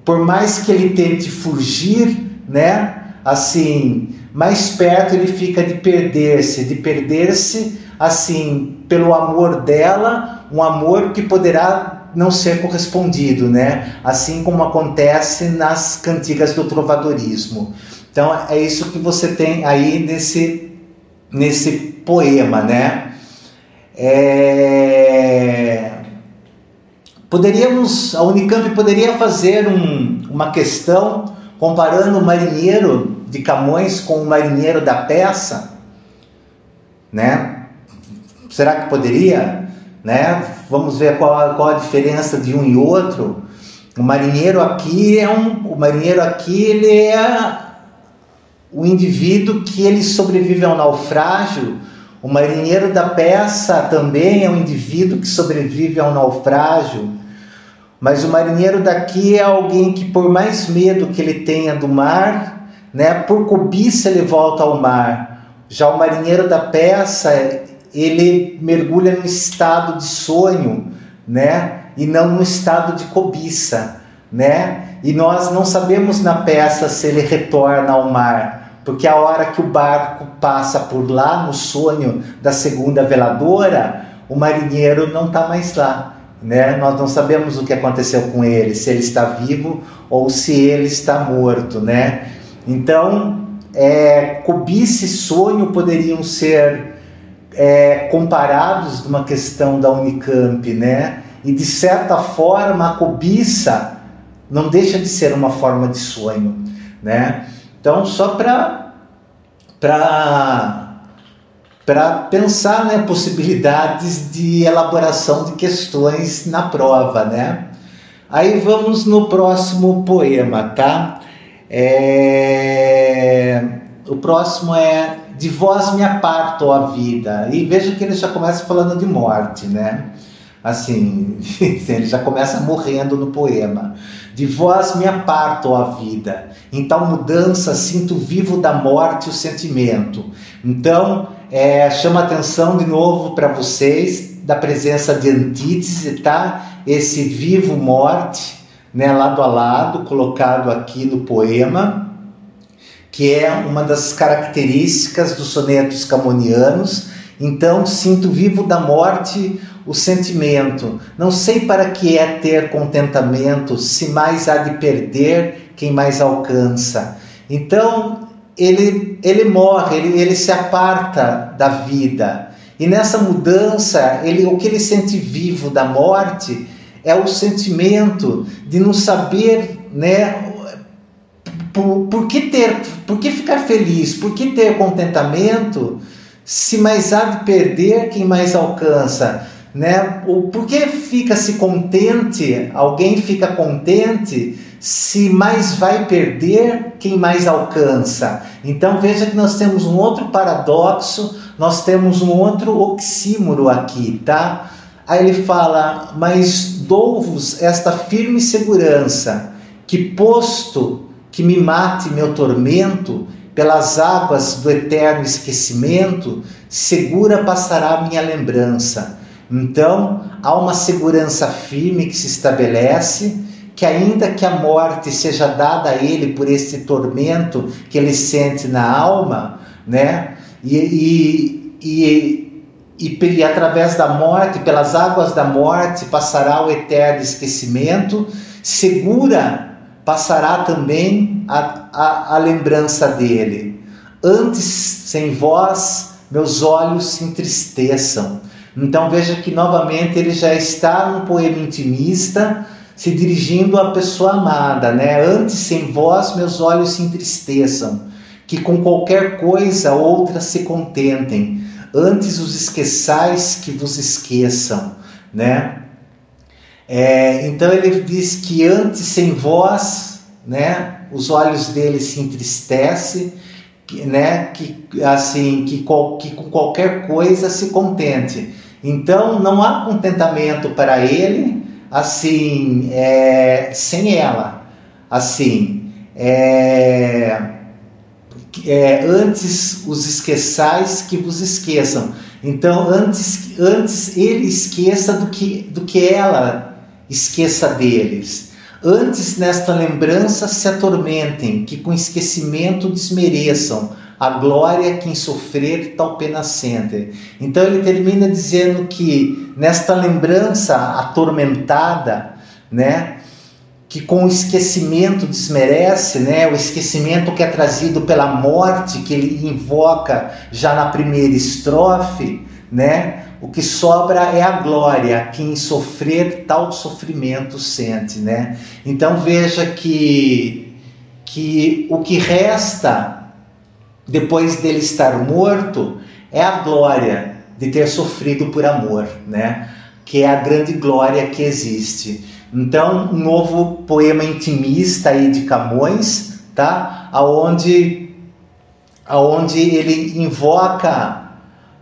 A: por mais que ele tente fugir, né? assim mais perto ele fica de perder-se, de perder-se assim pelo amor dela, um amor que poderá não ser correspondido, né? Assim como acontece nas cantigas do trovadorismo. Então é isso que você tem aí nesse nesse poema, né? É... Poderíamos, a Unicamp poderia fazer um, uma questão comparando o marinheiro de Camões com o marinheiro da peça, né? Será que poderia, né? Vamos ver qual, qual a diferença de um e outro. O marinheiro aqui é um, o marinheiro aqui ele é o indivíduo que ele sobrevive ao naufrágio. O marinheiro da peça também é um indivíduo que sobrevive ao naufrágio. Mas o marinheiro daqui é alguém que, por mais medo que ele tenha do mar, né? Por cobiça ele volta ao mar. Já o marinheiro da peça, ele mergulha no estado de sonho, né? E não no estado de cobiça, né? E nós não sabemos na peça se ele retorna ao mar, porque a hora que o barco passa por lá no sonho da segunda veladora, o marinheiro não está mais lá, né? Nós não sabemos o que aconteceu com ele, se ele está vivo ou se ele está morto, né? Então, é, cobiça e sonho poderiam ser é, comparados numa questão da Unicamp, né? E de certa forma, a cobiça não deixa de ser uma forma de sonho, né? Então, só para para pensar né, possibilidades de elaboração de questões na prova, né? Aí vamos no próximo poema, tá? É... O próximo é De vós me aparto, a vida. E veja que ele já começa falando de morte, né? Assim, ele já começa morrendo no poema. De vós me aparto, a vida. Em tal mudança sinto vivo da morte o sentimento. Então, é, chama atenção de novo para vocês da presença de antítese, tá? Esse vivo morte né, lado a lado, colocado aqui no poema, que é uma das características dos sonetos camonianos. Então, sinto vivo da morte o sentimento. Não sei para que é ter contentamento, se mais há de perder quem mais alcança. Então, ele, ele morre, ele, ele se aparta da vida. E nessa mudança, ele, o que ele sente vivo da morte é o sentimento de não saber, né? Por, por que ter, por que ficar feliz, por que ter contentamento, se mais há de perder quem mais alcança, né? O por que fica se contente, alguém fica contente se mais vai perder quem mais alcança. Então veja que nós temos um outro paradoxo, nós temos um outro oxímoro aqui, tá? Aí ele fala: Mas dou-vos esta firme segurança, que posto que me mate meu tormento, pelas águas do eterno esquecimento, segura passará minha lembrança. Então, há uma segurança firme que se estabelece, que ainda que a morte seja dada a ele por esse tormento que ele sente na alma, né? E, e, e e, e através da morte, pelas águas da morte, passará o eterno esquecimento, segura passará também a, a, a lembrança dele. Antes, sem vós, meus olhos se entristeçam. Então veja que novamente ele já está num poema intimista, se dirigindo à pessoa amada, né? Antes sem vós meus olhos se entristeçam, que com qualquer coisa outra se contentem. Antes os esqueçais que vos esqueçam, né? É, então ele diz que antes sem vós, né? Os olhos dele se entristecem, né? Que assim que, qual, que com qualquer coisa se contente. Então não há contentamento para ele, assim, é, sem ela, assim. É, é, antes os esqueçais que vos esqueçam. Então, antes, antes ele esqueça do que, do que ela esqueça deles. Antes nesta lembrança se atormentem, que com esquecimento desmereçam a glória que em sofrer tal pena sente. Então ele termina dizendo que nesta lembrança atormentada, né, que com o esquecimento desmerece, né? O esquecimento que é trazido pela morte que ele invoca já na primeira estrofe, né? O que sobra é a glória, quem sofrer tal sofrimento sente, né? Então veja que que o que resta depois dele estar morto é a glória de ter sofrido por amor, né? Que é a grande glória que existe. Então, um novo poema intimista aí de Camões, tá? Aonde, aonde ele invoca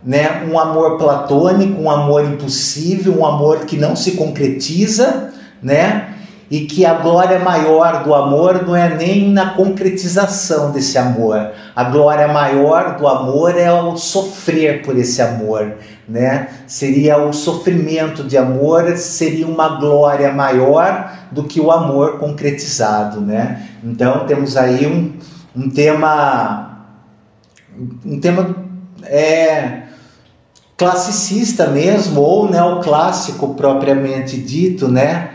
A: né, um amor platônico, um amor impossível, um amor que não se concretiza, né? e que a glória maior do amor não é nem na concretização desse amor. A glória maior do amor é o sofrer por esse amor, né? Seria o sofrimento de amor, seria uma glória maior do que o amor concretizado, né? Então temos aí um, um tema um tema é, classicista mesmo ou neoclássico né, propriamente dito, né?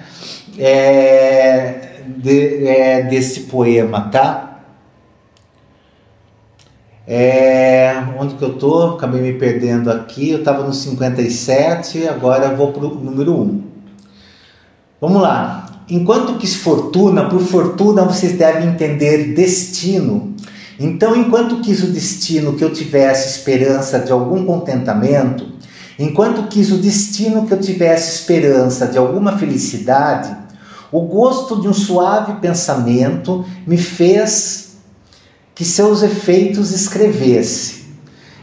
A: é, de, é, desse poema, tá? É, onde que eu tô? Acabei me perdendo aqui. Eu estava no 57, agora vou pro número 1. Vamos lá. Enquanto quis fortuna, por fortuna vocês devem entender destino. Então, enquanto quis o destino que eu tivesse esperança de algum contentamento, enquanto quis o destino que eu tivesse esperança de alguma felicidade, o gosto de um suave pensamento me fez que seus efeitos escrevesse.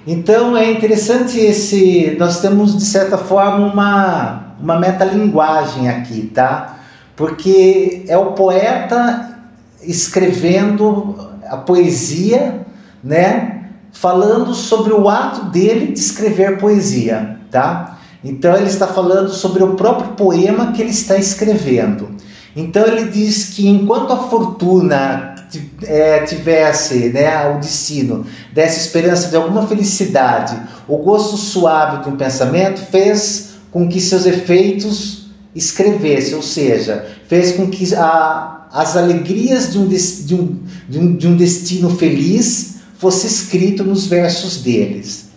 A: Então é interessante esse. Nós temos, de certa forma, uma, uma metalinguagem aqui, tá? Porque é o poeta escrevendo a poesia, né? Falando sobre o ato dele de escrever poesia, tá? Então ele está falando sobre o próprio poema que ele está escrevendo. Então ele diz que enquanto a fortuna é, tivesse né, o destino dessa esperança de alguma felicidade, o gosto suave de um pensamento fez com que seus efeitos escrevessem, ou seja, fez com que a, as alegrias de um, de, um, de, um, de um destino feliz fosse escrito nos versos deles.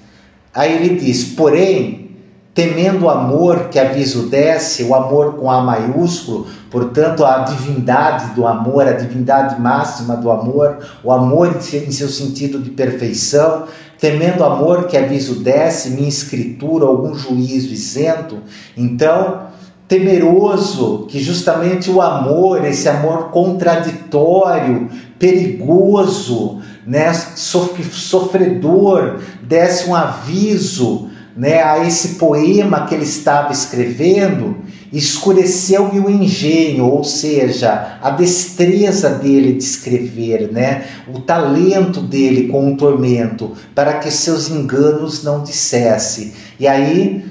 A: Aí ele diz, porém, temendo o amor que aviso desce, o amor com A maiúsculo, portanto a divindade do amor, a divindade máxima do amor, o amor em seu sentido de perfeição, temendo amor que aviso desce, minha escritura, algum juízo isento, então temeroso que justamente o amor, esse amor contraditório, perigoso, né, sofredor, desse um aviso né, a esse poema que ele estava escrevendo, escureceu-lhe o engenho, ou seja, a destreza dele de escrever, né, o talento dele com o tormento, para que seus enganos não dissesse. E aí,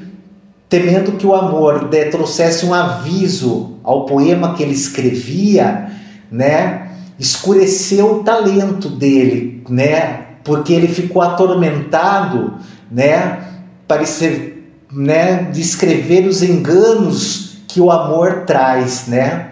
A: temendo que o amor né, trouxesse um aviso ao poema que ele escrevia, né, escureceu o talento dele, né, porque ele ficou atormentado, né, parecer, né, descrever os enganos que o amor traz, né?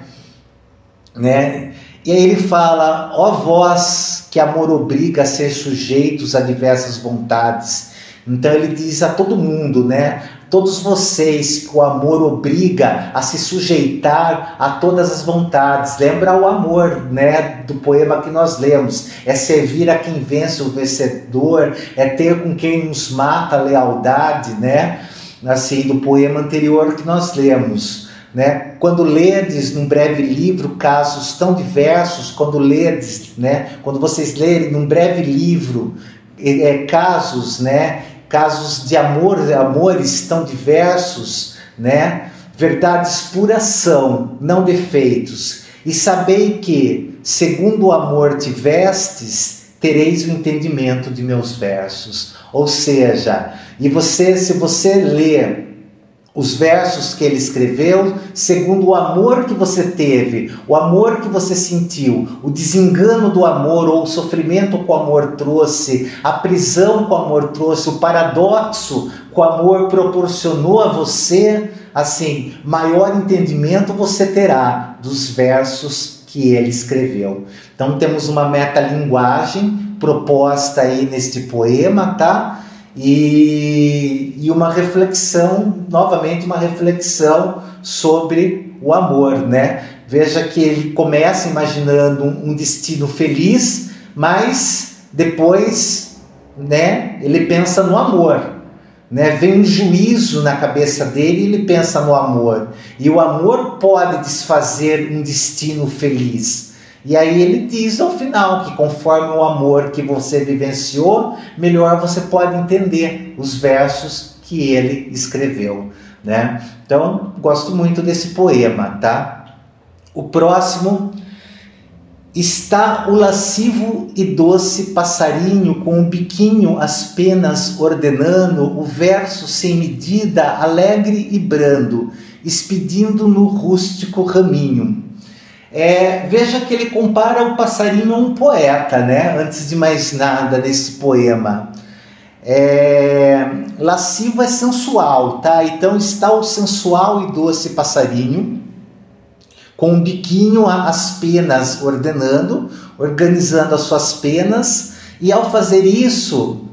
A: né? E aí ele fala: ó vós que amor obriga a ser sujeitos a diversas vontades. Então ele diz a todo mundo, né? todos vocês que o amor obriga a se sujeitar a todas as vontades. Lembra o amor, né, do poema que nós lemos. É servir a quem vence o vencedor, é ter com quem nos mata a lealdade, né? Assim, do poema anterior que nós lemos. Né? Quando ledes num breve livro casos tão diversos, quando ledes, né? quando vocês lerem num breve livro é, é casos né? casos de amor, amores tão diversos, né? Verdades pura são, não defeitos. E sabei que, segundo o amor tivestes, tereis o entendimento de meus versos. Ou seja, e você, se você ler os versos que ele escreveu, segundo o amor que você teve, o amor que você sentiu, o desengano do amor ou o sofrimento que o amor trouxe, a prisão que o amor trouxe, o paradoxo que o amor proporcionou a você, assim, maior entendimento você terá dos versos que ele escreveu. Então temos uma metalinguagem proposta aí neste poema, tá? e, e uma reflexão, novamente uma reflexão sobre o amor, né? Veja que ele começa imaginando um destino feliz, mas depois, né, ele pensa no amor. Né? Vem um juízo na cabeça dele e ele pensa no amor. E o amor pode desfazer um destino feliz. E aí ele diz ao final que conforme o amor que você vivenciou, melhor você pode entender os versos que ele escreveu, né? Então, gosto muito desse poema, tá? O próximo está o lascivo e doce passarinho com o biquinho as penas ordenando, o verso sem medida, alegre e brando, expedindo no rústico raminho é, veja que ele compara o passarinho a um poeta, né? Antes de mais nada, nesse poema. É, lascivo é sensual, tá? Então está o sensual e doce passarinho com o um biquinho as penas ordenando, organizando as suas penas, e ao fazer isso,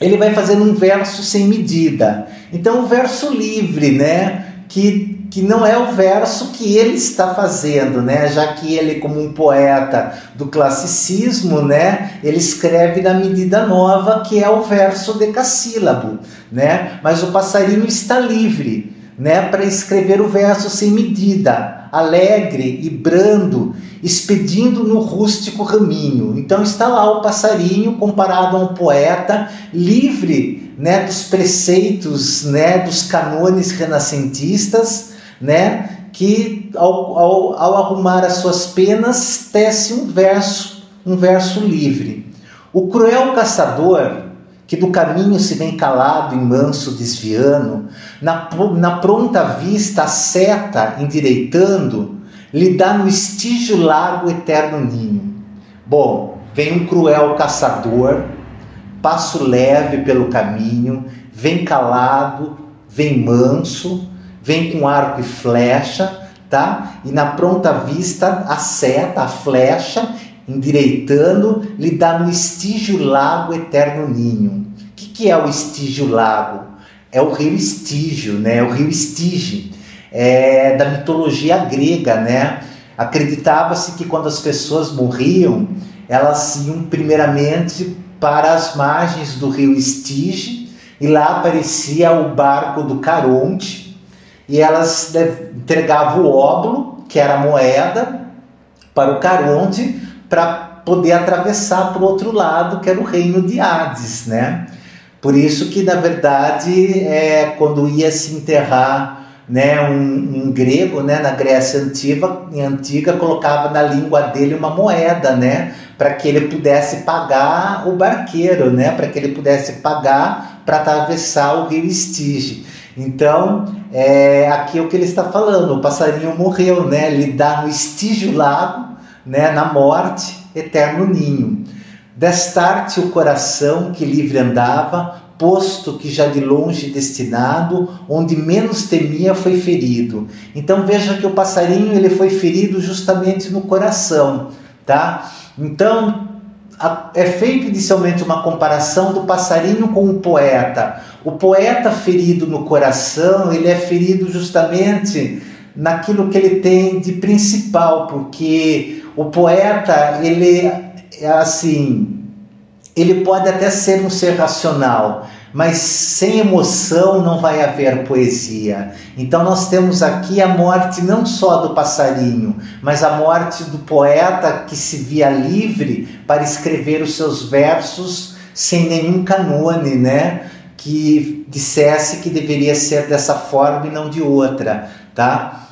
A: ele vai fazendo um verso sem medida. Então, um verso livre, né? Que que não é o verso que ele está fazendo, né? Já que ele, como um poeta do classicismo, né, ele escreve na medida nova, que é o verso decassílabo, né? Mas o passarinho está livre, né, para escrever o verso sem medida, alegre e brando, expedindo no rústico raminho. Então está lá o passarinho comparado a um poeta livre, né, dos preceitos, né, dos canones renascentistas né? Que ao, ao, ao arrumar as suas penas tece um verso, um verso livre. O cruel caçador que do caminho se vem calado e manso desviando, na, na pronta vista a seta endireitando, lhe dá no estígio largo eterno ninho. Bom, vem um cruel caçador, passo leve pelo caminho, vem calado, vem manso, vem com arco e flecha, tá? E na pronta vista a seta, a flecha, endireitando, lhe dá no estígio lago eterno ninho. O que, que é o estígio lago? É o rio Estígio, né? É o rio Estige é da mitologia grega, né? Acreditava-se que quando as pessoas morriam, elas iam primeiramente para as margens do rio Estige e lá aparecia o barco do Caronte, e elas entregavam o óbolo, que era a moeda, para o Caronte, para poder atravessar para o outro lado, que era o reino de Hades, né? Por isso que, na verdade, é, quando ia se enterrar né, um, um grego né, na Grécia antiga, antiga, colocava na língua dele uma moeda, né? Para que ele pudesse pagar o barqueiro, né? Para que ele pudesse pagar para atravessar o rio Estige. Então, é, aqui é o que ele está falando: o passarinho morreu, né? Ele dá no estígio lago, né? na morte, eterno ninho. Destarte o coração que livre andava, posto que já de longe destinado, onde menos temia foi ferido. Então veja que o passarinho ele foi ferido justamente no coração, tá? Então é feito inicialmente uma comparação do passarinho com o poeta. O poeta ferido no coração, ele é ferido justamente naquilo que ele tem de principal, porque o poeta, ele é assim, ele pode até ser um ser racional, mas sem emoção não vai haver poesia. Então nós temos aqui a morte não só do passarinho, mas a morte do poeta que se via livre para escrever os seus versos sem nenhum canone, né? Que dissesse que deveria ser dessa forma e não de outra, tá?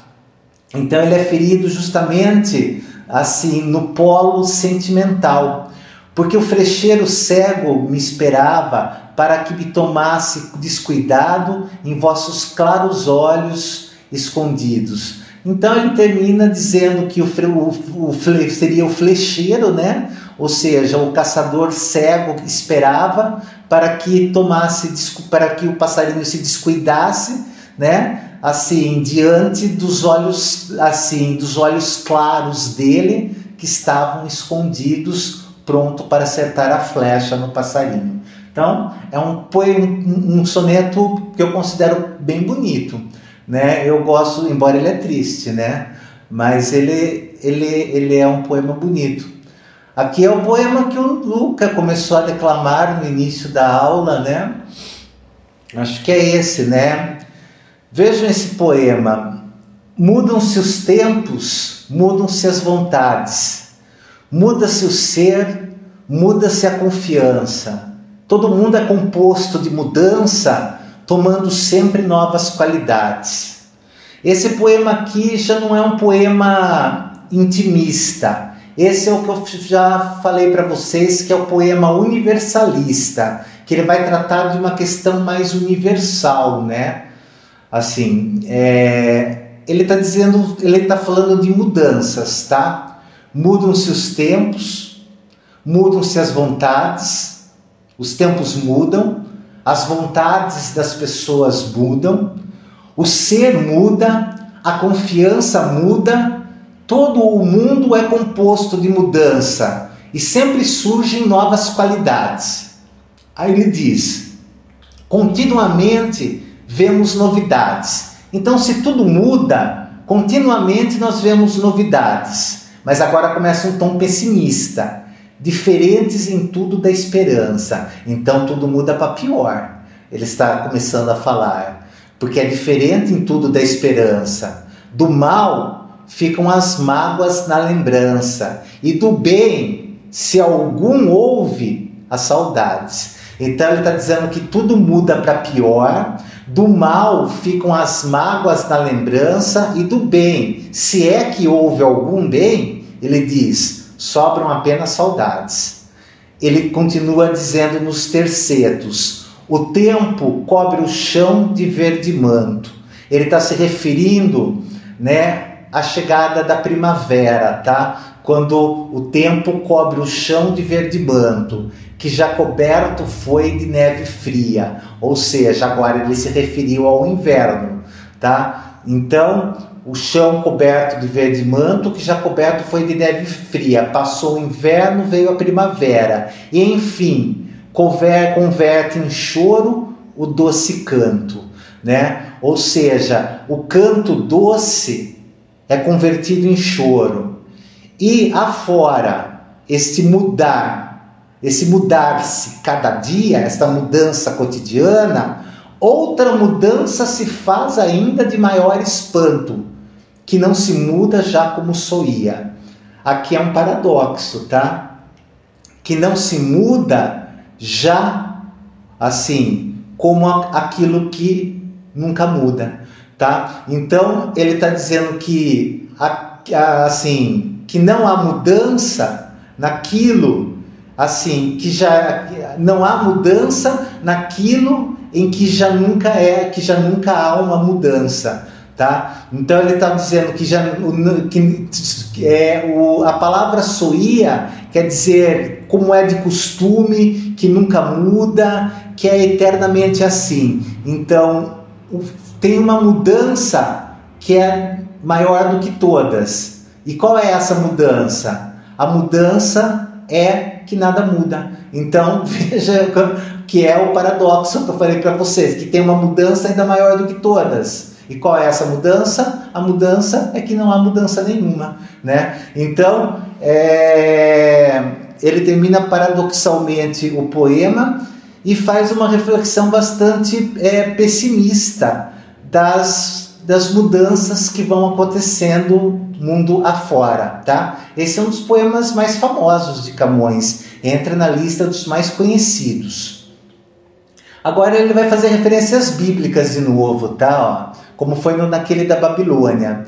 A: Então ele é ferido justamente assim no polo sentimental, porque o frecheiro cego me esperava para que me tomasse descuidado em vossos claros olhos escondidos. Então ele termina dizendo que o, o, o seria o flecheiro, né? ou seja, o caçador cego esperava para que tomasse, para que o passarinho se descuidasse, né? Assim, diante dos olhos, assim, dos olhos claros dele que estavam escondidos, pronto para acertar a flecha no passarinho. Então, é um, um, um soneto que eu considero bem bonito. Né? Eu gosto, embora ele é triste, né? mas ele, ele, ele é um poema bonito. Aqui é o poema que o Luca começou a declamar no início da aula, né? Acho que é esse, né? Vejam esse poema. Mudam-se os tempos, mudam-se as vontades, muda-se o ser, muda-se a confiança Todo mundo é composto de mudança, tomando sempre novas qualidades. Esse poema aqui já não é um poema intimista. Esse é o que eu já falei para vocês, que é o poema universalista, que ele vai tratar de uma questão mais universal, né? Assim, é... ele está dizendo, ele está falando de mudanças, tá? Mudam-se os tempos, mudam-se as vontades, os tempos mudam, as vontades das pessoas mudam, o ser muda, a confiança muda, todo o mundo é composto de mudança e sempre surgem novas qualidades. Aí ele diz: continuamente vemos novidades. Então, se tudo muda, continuamente nós vemos novidades. Mas agora começa um tom pessimista diferentes em tudo da esperança. Então tudo muda para pior. Ele está começando a falar, porque é diferente em tudo da esperança. Do mal ficam as mágoas na lembrança, e do bem, se algum houve, as saudades. Então ele está dizendo que tudo muda para pior, do mal ficam as mágoas na lembrança, e do bem, se é que houve algum bem, ele diz: sobram apenas saudades. Ele continua dizendo nos tercetos: o tempo cobre o chão de verde manto. Ele está se referindo, né, à chegada da primavera, tá? Quando o tempo cobre o chão de verde manto, que já coberto foi de neve fria. Ou seja, agora ele se referiu ao inverno, tá? Então, o chão coberto de verde manto, que já coberto foi de neve fria. Passou o inverno, veio a primavera. E enfim, conver, converte em choro o doce canto, né? Ou seja, o canto doce é convertido em choro. E afora, este mudar, esse mudar-se cada dia, esta mudança cotidiana, outra mudança se faz ainda de maior espanto, que não se muda já como soía. Aqui é um paradoxo, tá? Que não se muda já assim como aquilo que nunca muda, tá? Então ele está dizendo que assim que não há mudança naquilo assim que já não há mudança naquilo em que já nunca é que já nunca há uma mudança Tá? Então ele está dizendo que, já, que, que é, o, a palavra soía quer dizer como é de costume, que nunca muda, que é eternamente assim. Então tem uma mudança que é maior do que todas. E qual é essa mudança? A mudança é que nada muda. Então veja que é o paradoxo que eu falei para vocês, que tem uma mudança ainda maior do que todas. E qual é essa mudança? A mudança é que não há mudança nenhuma, né? Então, é... ele termina paradoxalmente o poema e faz uma reflexão bastante é, pessimista das, das mudanças que vão acontecendo mundo afora, tá? Esse é um dos poemas mais famosos de Camões, entra na lista dos mais conhecidos. Agora ele vai fazer referências bíblicas de novo, tá? Ó, como foi no, naquele da Babilônia.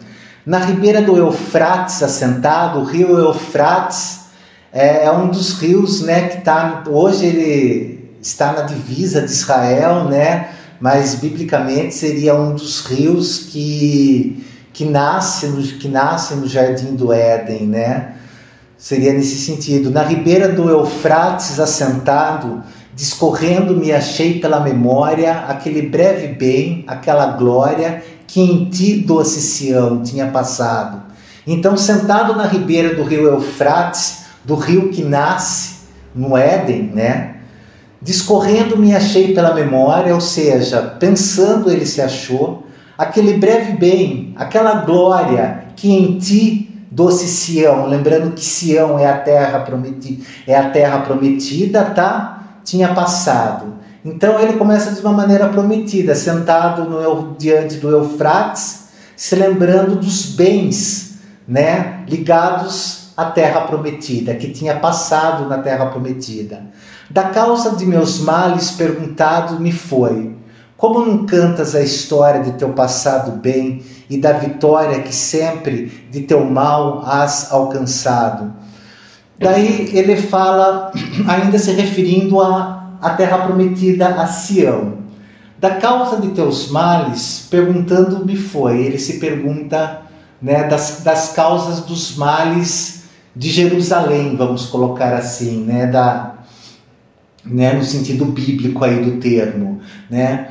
A: Na ribeira do Eufrates, assentado, o rio Eufrates é, é um dos rios, né, que está hoje ele está na divisa de Israel, né? Mas biblicamente seria um dos rios que que nasce no, que nasce no jardim do Éden, né? Seria nesse sentido. Na ribeira do Eufrates assentado, Discorrendo-me achei pela memória aquele breve bem, aquela glória que em ti, doce Sião, tinha passado. Então, sentado na ribeira do rio Eufrates, do rio que nasce no Éden, né? Discorrendo-me achei pela memória, ou seja, pensando ele se achou, aquele breve bem, aquela glória que em ti doce Sião, lembrando que Sião é a terra prometida, é a terra prometida, tá? tinha passado. Então ele começa de uma maneira prometida, sentado no, diante do Eufrates, se lembrando dos bens né, ligados à terra prometida, que tinha passado na terra prometida. Da causa de meus males perguntado me foi. Como não cantas a história de teu passado bem e da vitória que sempre de teu mal has alcançado? Daí ele fala, ainda se referindo à, à terra prometida, a Sião. Da causa de teus males, perguntando-me foi. Ele se pergunta né, das, das causas dos males de Jerusalém, vamos colocar assim, né, da, né, no sentido bíblico aí do termo. Né?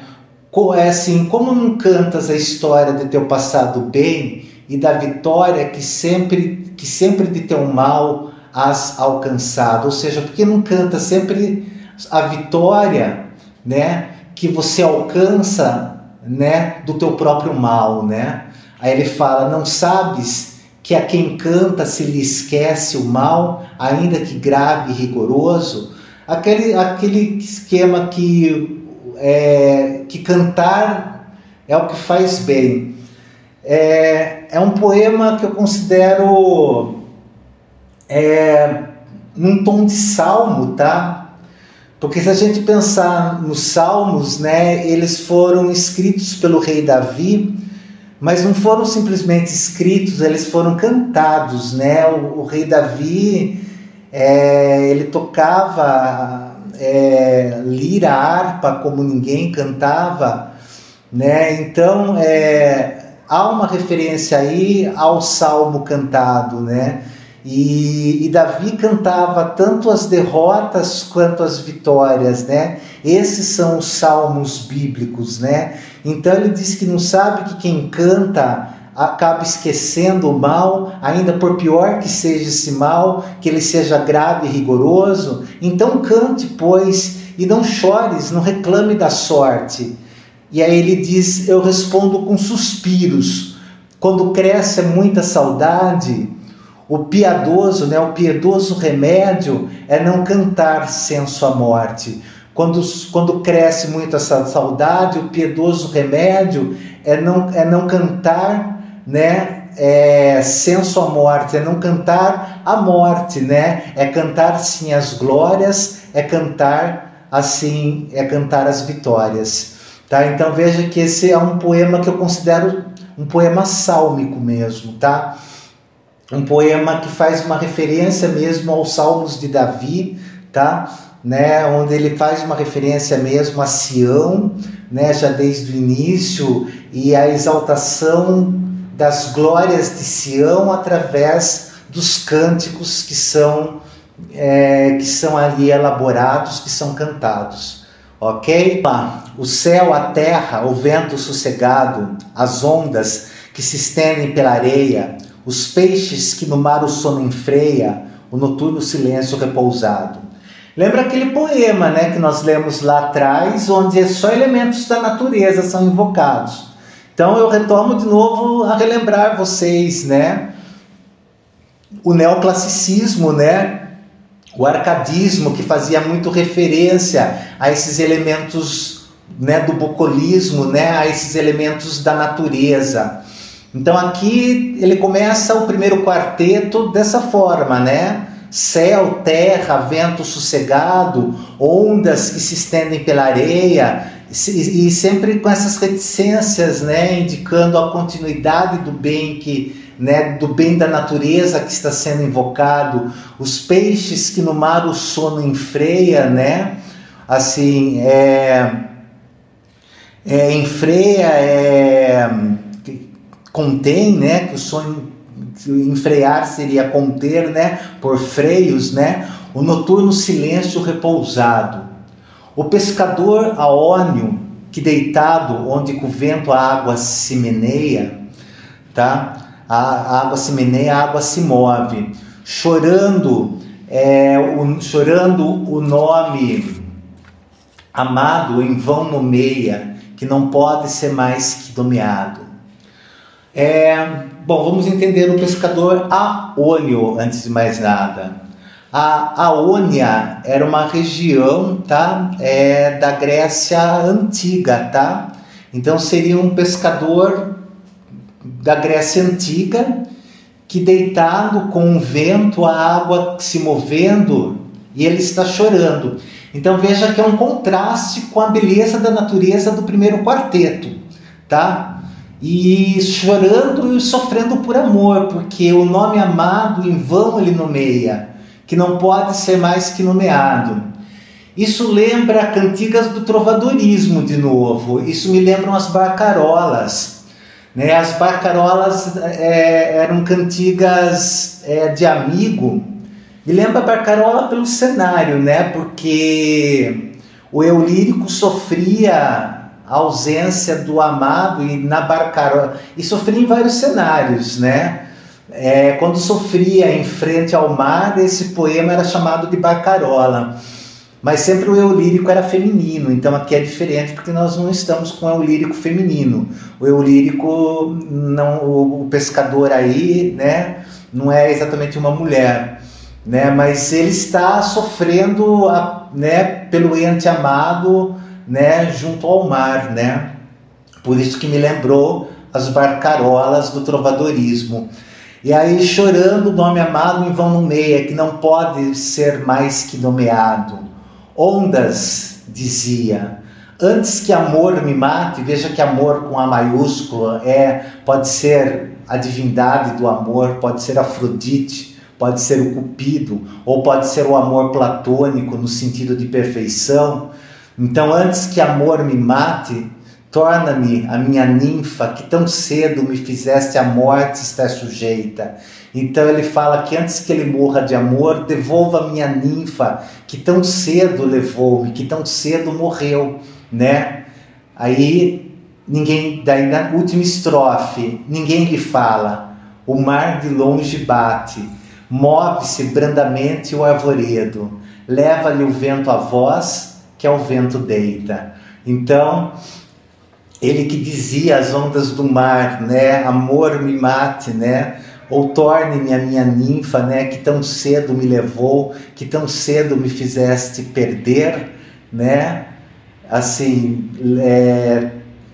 A: É assim, como não cantas a história de teu passado bem e da vitória que sempre, que sempre de teu mal as alcançado, ou seja, porque não canta sempre a vitória, né, que você alcança, né, do teu próprio mal, né? Aí ele fala: "Não sabes que a quem canta se lhe esquece o mal, ainda que grave e rigoroso?" Aquele aquele esquema que é, que cantar é o que faz bem. É, é um poema que eu considero é, num tom de salmo, tá? Porque se a gente pensar nos salmos, né, eles foram escritos pelo rei Davi, mas não foram simplesmente escritos, eles foram cantados, né? O, o rei Davi, é, ele tocava é, lira, harpa como ninguém cantava, né? Então é, há uma referência aí ao salmo cantado, né? E, e, Davi cantava tanto as derrotas quanto as vitórias, né? Esses são os salmos bíblicos, né? Então ele diz que não sabe que quem canta acaba esquecendo o mal, ainda por pior que seja esse mal, que ele seja grave e rigoroso. Então cante, pois, e não chores, não reclame da sorte. E aí ele diz: Eu respondo com suspiros. Quando cresce é muita saudade, o piedoso, né, o piedoso remédio é não cantar senso à morte. Quando, quando cresce muito essa saudade, o piedoso remédio é não, é não cantar né, é, senso à morte, é não cantar a morte, né? é cantar sim as glórias, é cantar assim, é cantar as vitórias. Tá? Então veja que esse é um poema que eu considero um poema sálmico mesmo, tá? um poema que faz uma referência mesmo aos Salmos de Davi, tá? Né, onde ele faz uma referência mesmo a Sião, né, já desde o início, e a exaltação das glórias de Sião através dos cânticos que são, é, que são ali elaborados, que são cantados. Ok? O céu, a terra, o vento sossegado, as ondas que se estendem pela areia, os peixes que no mar o sono enfreia, o noturno silêncio repousado. Lembra aquele poema né, que nós lemos lá atrás, onde é só elementos da natureza são invocados. Então eu retomo de novo a relembrar vocês, né? O neoclassicismo, né? O arcadismo que fazia muito referência a esses elementos, né, do bucolismo, né, a esses elementos da natureza. Então aqui ele começa o primeiro quarteto dessa forma, né? Céu, terra, vento sossegado, ondas que se estendem pela areia, e sempre com essas reticências, né, indicando a continuidade do bem que, né, do bem da natureza que está sendo invocado, os peixes que no mar o sono enfreia, né, assim, é, é enfreia, é contém, né? Que o sonho enfrear seria conter, né? Por freios, né? O noturno silêncio repousado. O pescador aônio que deitado onde com o vento a água se meneia, tá? A, água se meneia, a água se move. Chorando, é, o, chorando o nome amado em vão nomeia, que não pode ser mais que nomeado. É, bom, vamos entender o pescador Aônio antes de mais nada. A Aônia era uma região, tá? É, da Grécia antiga, tá? Então seria um pescador da Grécia antiga que deitado com o vento, a água se movendo e ele está chorando. Então veja que é um contraste com a beleza da natureza do primeiro quarteto, tá? e chorando e sofrendo por amor, porque o nome amado em vão ele nomeia, que não pode ser mais que nomeado. Isso lembra cantigas do trovadorismo de novo, isso me lembram as barcarolas. Né? As barcarolas é, eram cantigas é, de amigo, me lembra a barcarola pelo cenário, né? porque o eu lírico sofria a ausência do amado e na barcarola. E sofria em vários cenários, né? É, quando sofria em frente ao mar, esse poema era chamado de barcarola. Mas sempre o eu lírico era feminino, então aqui é diferente porque nós não estamos com o eu lírico feminino. O eu lírico, não, o pescador aí, né, não é exatamente uma mulher, né, mas ele está sofrendo, a, né, pelo ente amado, né, junto ao mar, né? Por isso que me lembrou as barcarolas do trovadorismo. E aí, chorando o nome amado em vão nomeia, que não pode ser mais que nomeado. Ondas, dizia, antes que amor me mate, veja que amor com A maiúscula é, pode ser a divindade do amor, pode ser Afrodite, pode ser o Cupido, ou pode ser o amor platônico no sentido de perfeição então, antes que amor me mate, torna-me a minha ninfa que tão cedo me fizeste a morte estar sujeita. Então ele fala que antes que ele morra de amor, devolva a minha ninfa que tão cedo levou-me, que tão cedo morreu, né? Aí ninguém, daí na última estrofe, ninguém lhe fala. O mar de longe bate, move-se brandamente o arvoredo, leva-lhe o vento a voz que é o vento deita. Então, ele que dizia às ondas do mar, né, amor me mate, né, ou torne-me a minha ninfa, né, que tão cedo me levou, que tão cedo me fizeste perder, né, assim, é,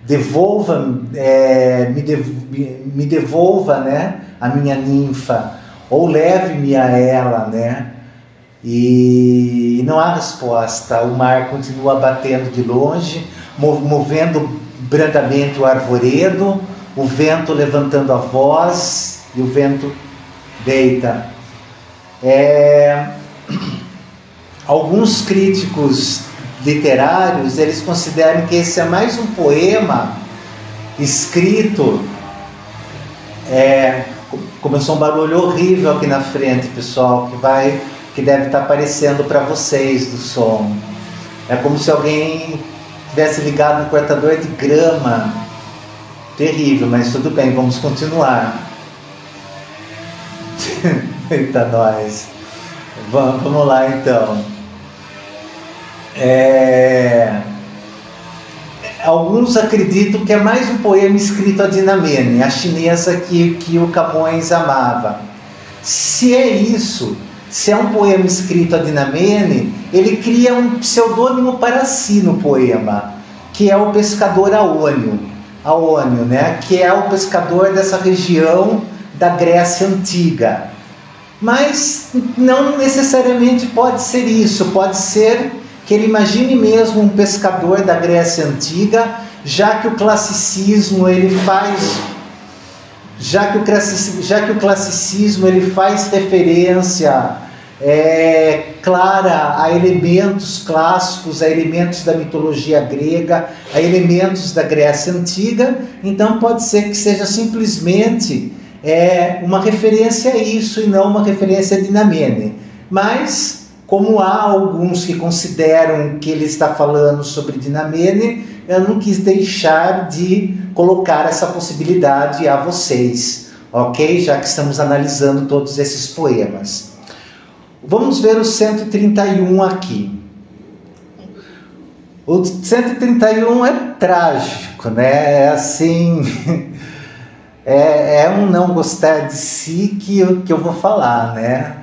A: devolva, é, me, dev, me, me devolva, né, a minha ninfa, ou leve-me a ela, né, e não há resposta. O mar continua batendo de longe, movendo brandamente o arvoredo, o vento levantando a voz e o vento deita. É... Alguns críticos literários eles consideram que esse é mais um poema escrito. É... Começou um barulho horrível aqui na frente, pessoal, que vai que deve estar aparecendo para vocês do som. É como se alguém tivesse ligado no cortador de grama. Terrível, mas tudo bem, vamos continuar. Eita, nós. Vamos, vamos lá então. É... Alguns acreditam que é mais um poema escrito a Dinamene, a chinesa que, que o Camões amava. Se é isso, se é um poema escrito a Dinamene, ele cria um pseudônimo para si no poema, que é o pescador Aônio, Aônio, né? Que é o pescador dessa região da Grécia antiga. Mas não necessariamente pode ser isso, pode ser que ele imagine mesmo um pescador da Grécia antiga, já que o classicismo ele faz já que o classicismo, já que o classicismo ele faz referência é, clara a elementos clássicos, a elementos da mitologia grega, a elementos da Grécia Antiga, então pode ser que seja simplesmente é, uma referência a isso e não uma referência a Dinamene. Mas como há alguns que consideram que ele está falando sobre Dinamene, eu não quis deixar de colocar essa possibilidade a vocês, ok? Já que estamos analisando todos esses poemas. Vamos ver o 131 aqui. O 131 é trágico, né? É assim. É, é um não gostar de si que que eu vou falar, né?